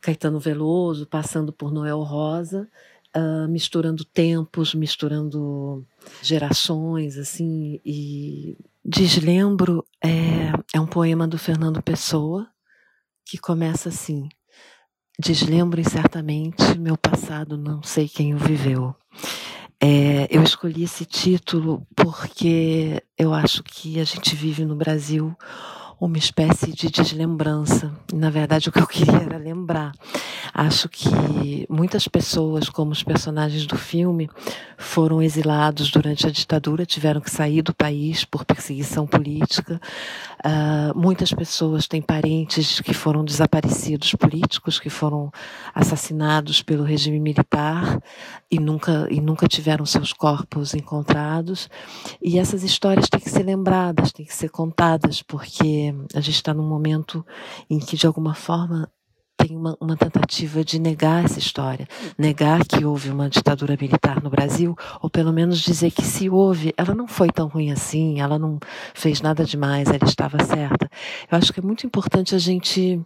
Caetano Veloso, passando por Noel Rosa, Uh, misturando tempos, misturando gerações, assim, e Deslembro é, é um poema do Fernando Pessoa que começa assim: Deslembro certamente meu passado, não sei quem o viveu. É, eu escolhi esse título porque eu acho que a gente vive no Brasil uma espécie de deslembrança. Na verdade, o que eu queria era lembrar. Acho que muitas pessoas, como os personagens do filme, foram exilados durante a ditadura, tiveram que sair do país por perseguição política. Uh, muitas pessoas têm parentes que foram desaparecidos políticos, que foram assassinados pelo regime militar e nunca, e nunca tiveram seus corpos encontrados. E essas histórias têm que ser lembradas, têm que ser contadas, porque a gente está num momento em que, de alguma forma, tem uma, uma, tentativa de negar essa história, negar que houve uma ditadura militar no Brasil, ou pelo menos dizer que se houve, ela não foi tão ruim assim, ela não fez nada demais, ela estava certa. Eu acho que é muito importante a gente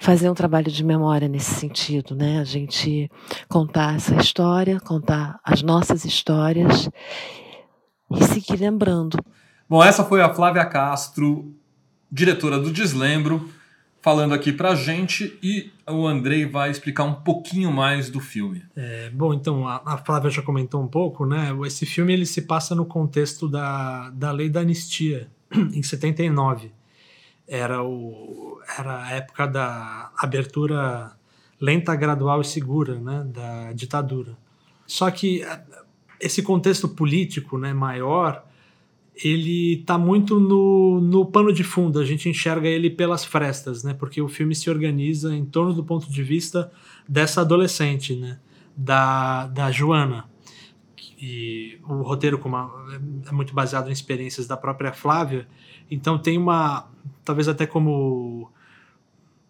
fazer um trabalho de memória nesse sentido, né? A gente contar essa história, contar as nossas histórias e seguir lembrando. Bom, essa foi a Flávia Castro, diretora do Deslembro, falando aqui pra gente e o Andrei vai explicar um pouquinho mais do filme. É, bom, então a, a, Flávia já comentou um pouco, né? Esse filme ele se passa no contexto da, da lei da anistia, em 79. Era, o, era a época da abertura lenta, gradual e segura né, da ditadura. Só que esse contexto político né, maior ele está muito no, no pano de fundo, a gente enxerga ele pelas frestas, né? Porque o filme se organiza em torno do ponto de vista dessa adolescente, né? Da, da Joana. E o roteiro como é muito baseado em experiências da própria Flávia, então tem uma, talvez até como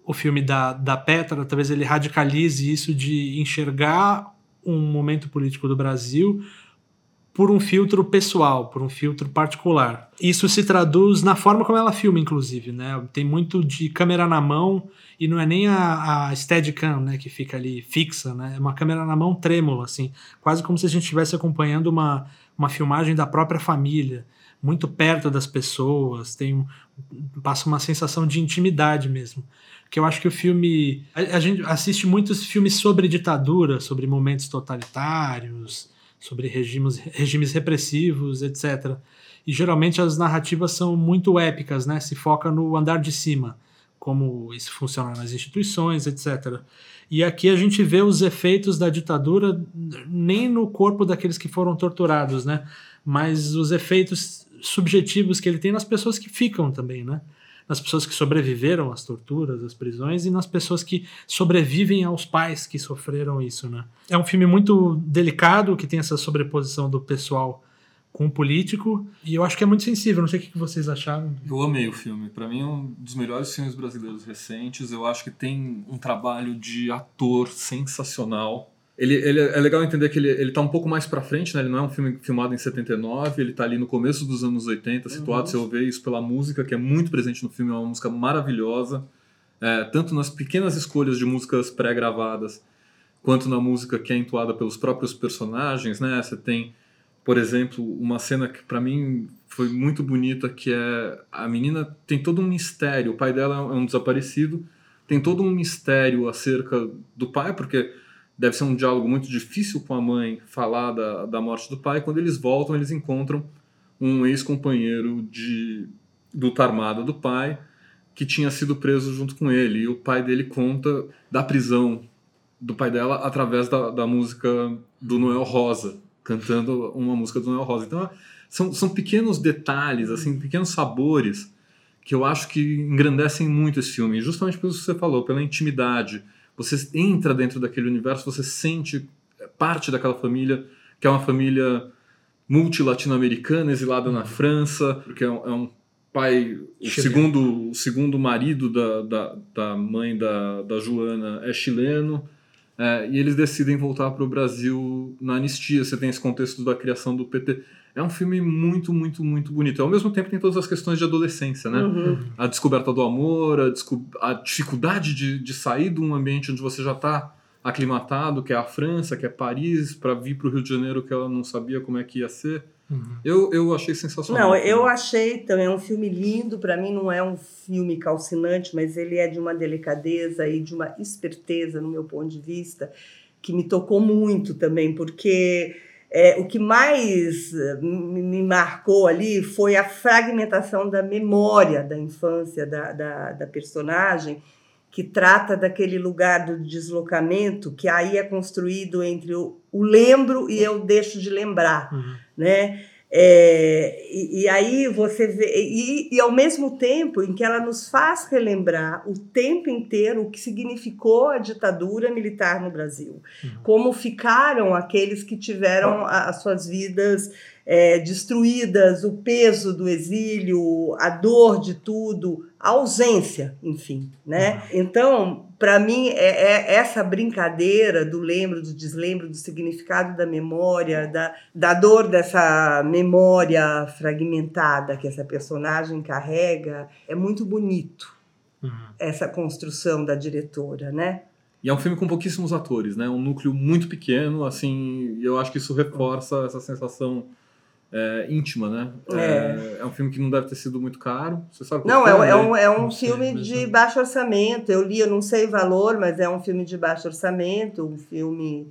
o filme da, da Petra, talvez ele radicalize isso de enxergar um momento político do Brasil por um filtro pessoal, por um filtro particular. Isso se traduz na forma como ela filma, inclusive, né? Tem muito de câmera na mão e não é nem a, a Steadicam, né, que fica ali fixa, né? É uma câmera na mão trêmula, assim, quase como se a gente estivesse acompanhando uma, uma filmagem da própria família, muito perto das pessoas, tem passa uma sensação de intimidade mesmo. Que eu acho que o filme a, a gente assiste muitos filmes sobre ditadura, sobre momentos totalitários, sobre regimes, regimes repressivos, etc. E geralmente as narrativas são muito épicas, né? Se foca no andar de cima, como isso funciona nas instituições, etc. E aqui a gente vê os efeitos da ditadura nem no corpo daqueles que foram torturados, né? Mas os efeitos subjetivos que ele tem nas pessoas que ficam também, né? Nas pessoas que sobreviveram às torturas, às prisões e nas pessoas que sobrevivem aos pais que sofreram isso, né? É um filme muito delicado que tem essa sobreposição do pessoal com o político e eu acho que é muito sensível. Não sei o que vocês acharam. Eu amei o filme. Para mim é um dos melhores filmes brasileiros recentes. Eu acho que tem um trabalho de ator sensacional ele, ele, é legal entender que ele, ele tá um pouco mais pra frente, né? Ele não é um filme filmado em 79, ele tá ali no começo dos anos 80, situado, uhum. você ouve isso pela música, que é muito presente no filme, é uma música maravilhosa. É, tanto nas pequenas escolhas de músicas pré-gravadas, quanto na música que é entoada pelos próprios personagens, né? Você tem, por exemplo, uma cena que para mim foi muito bonita, que é a menina tem todo um mistério, o pai dela é um desaparecido, tem todo um mistério acerca do pai, porque deve ser um diálogo muito difícil com a mãe falar da, da morte do pai. Quando eles voltam, eles encontram um ex-companheiro de luta armada do pai que tinha sido preso junto com ele. E o pai dele conta da prisão do pai dela através da, da música do Noel Rosa, cantando uma música do Noel Rosa. Então, são, são pequenos detalhes, assim, pequenos sabores que eu acho que engrandecem muito esse filme, justamente pelo que você falou, pela intimidade, você entra dentro daquele universo, você sente parte daquela família, que é uma família multilatino-americana, exilada na França, porque é um, é um pai, o segundo, o segundo marido da, da, da mãe da, da Joana é chileno, é, e eles decidem voltar para o Brasil na anistia. Você tem esse contexto da criação do PT. É um filme muito, muito, muito bonito. Ao mesmo tempo tem todas as questões de adolescência, né? Uhum. A descoberta do amor, a, desco a dificuldade de, de sair de um ambiente onde você já está aclimatado, que é a França, que é Paris, para vir para o Rio de Janeiro que ela não sabia como é que ia ser. Uhum. Eu, eu achei sensacional. Não, eu achei também é um filme lindo. Para mim não é um filme calcinante, mas ele é de uma delicadeza e de uma esperteza, no meu ponto de vista, que me tocou muito também, porque é, o que mais eh, me marcou ali foi a fragmentação da memória da infância da, da, da, personagem, que trata daquele lugar do deslocamento que aí é construído entre o, o lembro e eu deixo de lembrar, uhum. né? É, e, e, aí você vê, e, e, ao mesmo tempo em que ela nos faz relembrar o tempo inteiro o que significou a ditadura militar no Brasil, uhum. como ficaram aqueles que tiveram as suas vidas é, destruídas, o peso do exílio, a dor de tudo, a ausência, enfim, né? Uhum. Então, para mim, é, é, essa brincadeira do lembro, do deslembro, do significado da memória, da, da dor dessa memória fragmentada que essa personagem carrega, é muito bonito. Uhum. Essa construção da diretora, né? E é um filme com pouquíssimos atores, né? Um núcleo muito pequeno, assim, e eu acho que isso reforça essa sensação é, íntima, né? É. é. é. um filme que não deve ter sido muito caro. Você sabe Não, é, é, um, é um filme sei, de baixo orçamento. Eu li, eu não sei o valor, mas é um filme de baixo orçamento, um filme.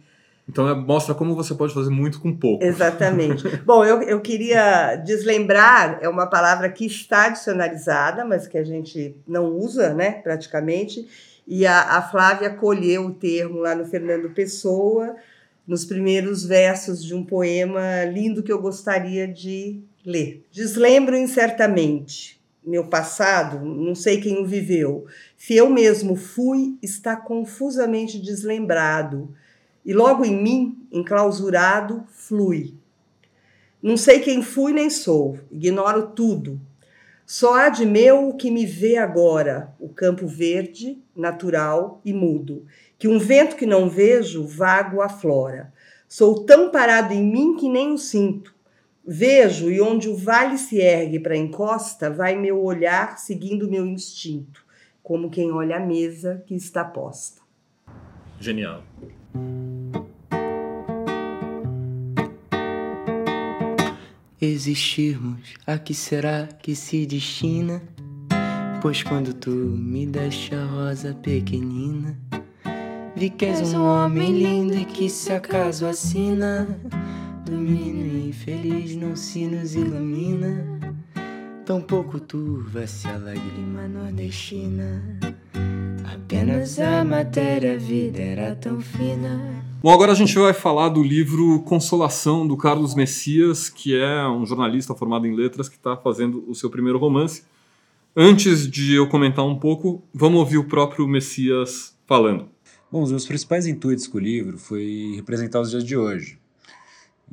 Então é, mostra como você pode fazer muito com pouco. Exatamente. Bom, eu, eu queria deslembrar, é uma palavra que está dicionarizada, mas que a gente não usa, né, praticamente. E a, a Flávia colheu o termo lá no Fernando Pessoa, nos primeiros versos de um poema lindo que eu gostaria de Lê. Deslembro incertamente meu passado, não sei quem o viveu. Se eu mesmo fui, está confusamente deslembrado. E logo em mim, enclausurado, flui. Não sei quem fui nem sou, ignoro tudo. Só há de meu o que me vê agora, o campo verde, natural e mudo, que um vento que não vejo vago aflora. Sou tão parado em mim que nem o sinto. Vejo e onde o vale se ergue para a encosta, vai meu olhar seguindo meu instinto, como quem olha a mesa que está posta. Genial. Existirmos, a que será que se destina? Pois quando tu me deste a rosa pequenina, vi que és um homem lindo e que se acaso assina, do menino infeliz não se nos ilumina. Tampouco turva-se a lágrima nordestina. Apenas a matéria, a vida era tão fina. Bom, agora a gente vai falar do livro Consolação, do Carlos Messias, que é um jornalista formado em letras que está fazendo o seu primeiro romance. Antes de eu comentar um pouco, vamos ouvir o próprio Messias falando. Bom, os meus principais intuitos com o livro foi representar os dias de hoje.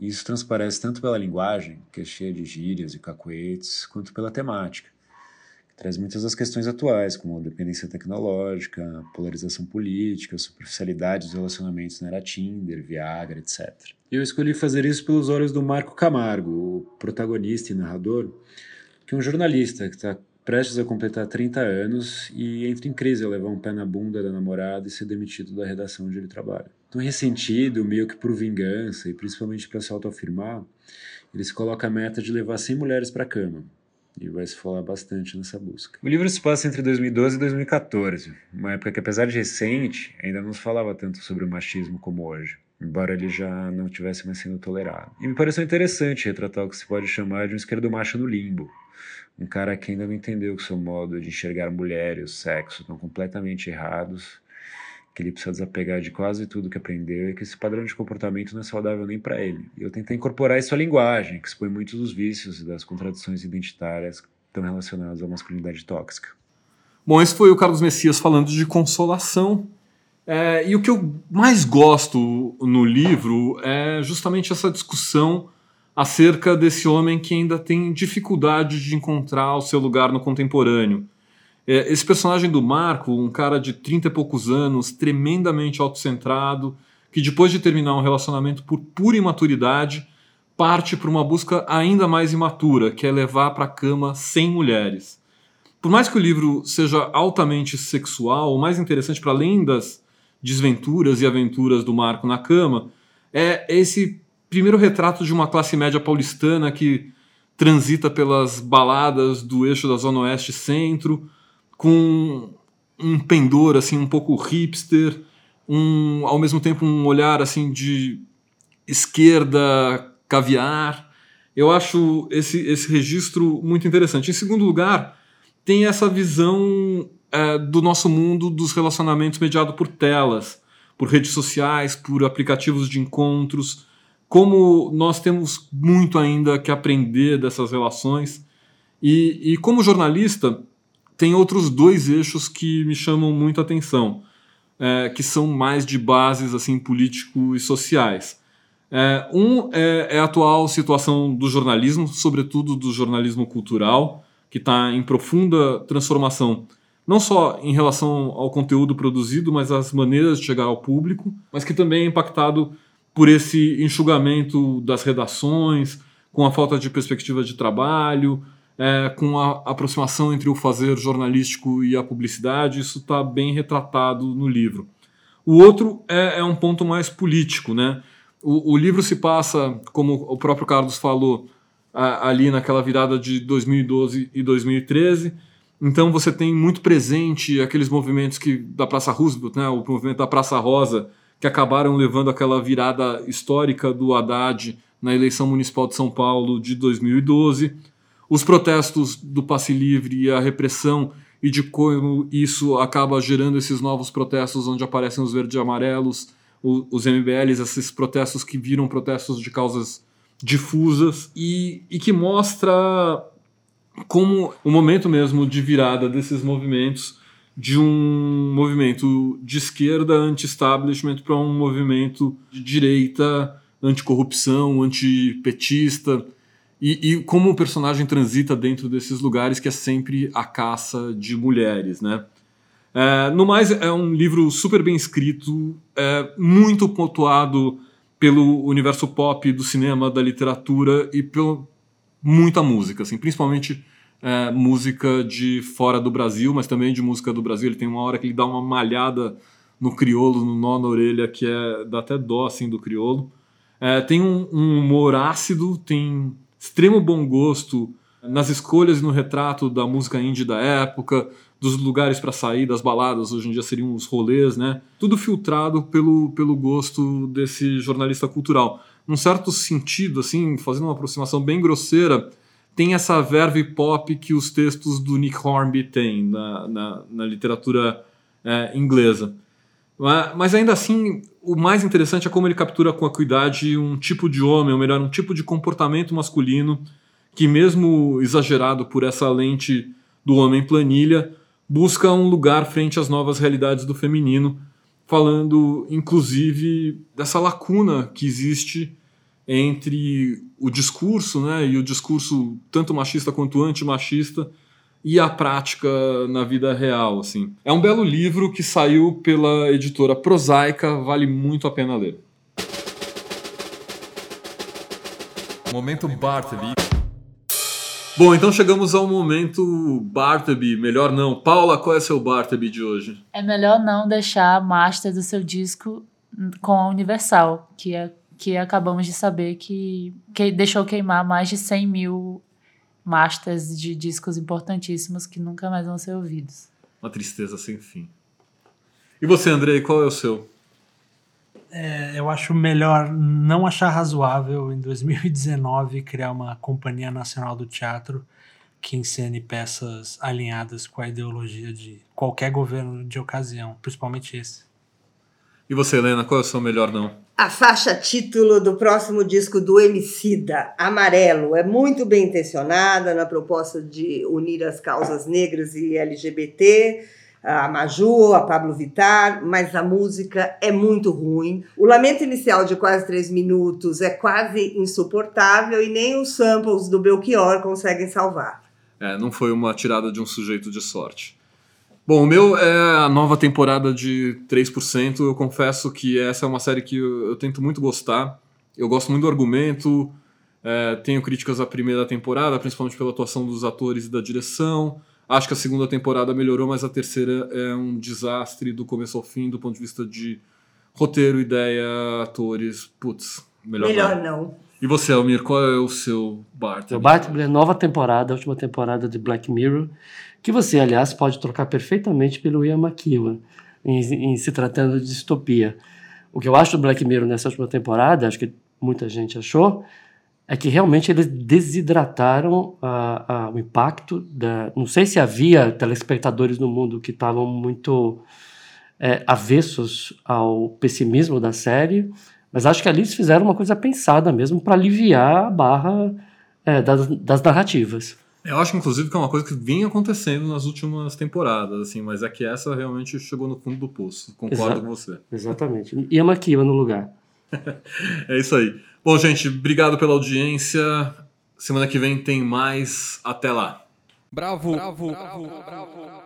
Isso transparece tanto pela linguagem, que é cheia de gírias e cacoetes, quanto pela temática traz muitas das questões atuais, como a dependência tecnológica, polarização política, superficialidade dos relacionamentos na era Tinder, Viagra, etc. Eu escolhi fazer isso pelos olhos do Marco Camargo, o protagonista e narrador, que é um jornalista que está prestes a completar 30 anos e entra em crise ao levar um pé na bunda da namorada e ser demitido da redação onde ele trabalha. Então, ressentido, meio que por vingança e principalmente para se autoafirmar, ele se coloca a meta de levar 100 mulheres para a cama, e vai se falar bastante nessa busca. O livro se passa entre 2012 e 2014, uma época que, apesar de recente, ainda não se falava tanto sobre o machismo como hoje, embora ele já não tivesse mais sendo tolerado. E me pareceu interessante retratar o que se pode chamar de um esquerdo macho no limbo, um cara que ainda não entendeu que seu modo de enxergar mulher e o sexo estão completamente errados que ele precisa desapegar de quase tudo que aprendeu e que esse padrão de comportamento não é saudável nem para ele. E eu tentei incorporar isso à linguagem, que expõe muitos dos vícios e das contradições identitárias que estão relacionadas à masculinidade tóxica. Bom, esse foi o Carlos Messias falando de consolação. É, e o que eu mais gosto no livro é justamente essa discussão acerca desse homem que ainda tem dificuldade de encontrar o seu lugar no contemporâneo é, esse personagem do Marco, um cara de 30 e poucos anos, tremendamente autocentrado, que depois de terminar um relacionamento por pura imaturidade, parte para uma busca ainda mais imatura, que é levar para a cama 100 mulheres. Por mais que o livro seja altamente sexual, o mais interessante, para além das desventuras e aventuras do Marco na cama, é esse primeiro retrato de uma classe média paulistana que transita pelas baladas do eixo da Zona Oeste Centro, com um pendor assim um pouco hipster, um ao mesmo tempo um olhar assim de esquerda caviar. Eu acho esse, esse registro muito interessante. Em segundo lugar, tem essa visão é, do nosso mundo dos relacionamentos mediado por telas, por redes sociais, por aplicativos de encontros. Como nós temos muito ainda que aprender dessas relações. E, e como jornalista, tem outros dois eixos que me chamam muito atenção, é, que são mais de bases assim político e sociais. É, um é, é, a atual situação do jornalismo, sobretudo do jornalismo cultural, que está em profunda transformação, não só em relação ao conteúdo produzido, mas às maneiras de chegar ao público, mas que também é impactado por esse enxugamento das redações, com a falta de perspectiva de trabalho, é, com a aproximação entre o fazer jornalístico e a publicidade, isso está bem retratado no livro. O outro é, é um ponto mais político. Né? O, o, livro se passa, como o próprio Carlos falou, a, ali naquela virada de 2012 e 2013. Então você tem muito presente aqueles movimentos que da Praça Roosevelt, né, o movimento da Praça Rosa, que acabaram levando aquela virada histórica do Haddad na eleição municipal de São Paulo de 2012 os protestos do passe livre e a repressão e de como isso acaba gerando esses novos protestos onde aparecem os verdes e amarelos, os MBLs, esses protestos que viram protestos de causas difusas e, e que mostra como o momento mesmo de virada desses movimentos de um movimento de esquerda anti-establishment para um movimento de direita anticorrupção, antipetista e, e como o personagem transita dentro desses lugares que é sempre a caça de mulheres, né? É, no mais, é um livro super bem escrito, é, muito pontuado pelo universo pop do cinema, da literatura e pelo muita música, assim, principalmente é, música de fora do Brasil, mas também de música do Brasil. Ele tem uma hora que ele dá uma malhada no criolo, no nó na orelha, que é dá até dó assim do criolo. É, tem um, um humor ácido, tem extremo bom gosto nas escolhas e no retrato da música indie da época, dos lugares para sair, das baladas, hoje em dia seriam os rolês, né? Tudo filtrado pelo, pelo gosto desse jornalista cultural. Num certo sentido, assim, fazendo uma aproximação bem grosseira, tem essa verve pop que os textos do Nick Hornby têm na, na, na literatura é, inglesa. Mas ainda assim, o mais interessante é como ele captura com acuidade um tipo de homem, ou melhor, um tipo de comportamento masculino que, mesmo exagerado por essa lente do homem planilha, busca um lugar frente às novas realidades do feminino, falando inclusive dessa lacuna que existe entre o discurso, né, e o discurso tanto machista quanto antimachista, e a prática na vida real, assim. É um belo livro que saiu pela editora Prosaica, vale muito a pena ler. Momento Bartleby. Bom, então chegamos ao momento Bartleby. Melhor não. Paula, qual é seu Bartleby de hoje? É melhor não deixar a master do seu disco com a Universal, que é que acabamos de saber que, que deixou queimar mais de 100 mil masters de discos importantíssimos que nunca mais vão ser ouvidos. Uma tristeza sem fim. E você, Andrei, qual é o seu? É, eu acho melhor não achar razoável em 2019 criar uma companhia nacional do teatro que encene peças alinhadas com a ideologia de qualquer governo de ocasião, principalmente esse. E você, Helena, qual é o seu melhor não? A faixa título do próximo disco do Emicida, Amarelo, é muito bem intencionada na proposta de unir as causas negras e LGBT, a Maju, a Pablo Vittar, mas a música é muito ruim. O lamento inicial de quase três minutos é quase insuportável e nem os samples do Belchior conseguem salvar. É, não foi uma tirada de um sujeito de sorte. Bom, o meu é a nova temporada de 3%. Eu confesso que essa é uma série que eu, eu tento muito gostar. Eu gosto muito do argumento. É, tenho críticas à primeira temporada, principalmente pela atuação dos atores e da direção. Acho que a segunda temporada melhorou, mas a terceira é um desastre do começo ao fim, do ponto de vista de roteiro, ideia, atores. Putz, melhor, Melhor não. E você, Almir, qual é o seu Bart? O Bartleby é nova temporada, a última temporada de Black Mirror, que você, aliás, pode trocar perfeitamente pelo Ian McEwan, em, em se tratando de distopia. O que eu acho do Black Mirror nessa última temporada, acho que muita gente achou, é que realmente eles desidrataram a, a, o impacto da. Não sei se havia telespectadores no mundo que estavam muito é, avessos ao pessimismo da série, mas acho que ali eles fizeram uma coisa pensada mesmo para aliviar a barra é, das, das narrativas. Eu acho, inclusive, que é uma coisa que vinha acontecendo nas últimas temporadas, assim, mas é que essa realmente chegou no fundo do poço. Concordo Exa- com você. Exatamente. E a Maquiva no lugar. É isso aí. Bom, gente, obrigado pela audiência. Semana que vem tem mais. Até lá. Bravo, bravo, bravo, bravo.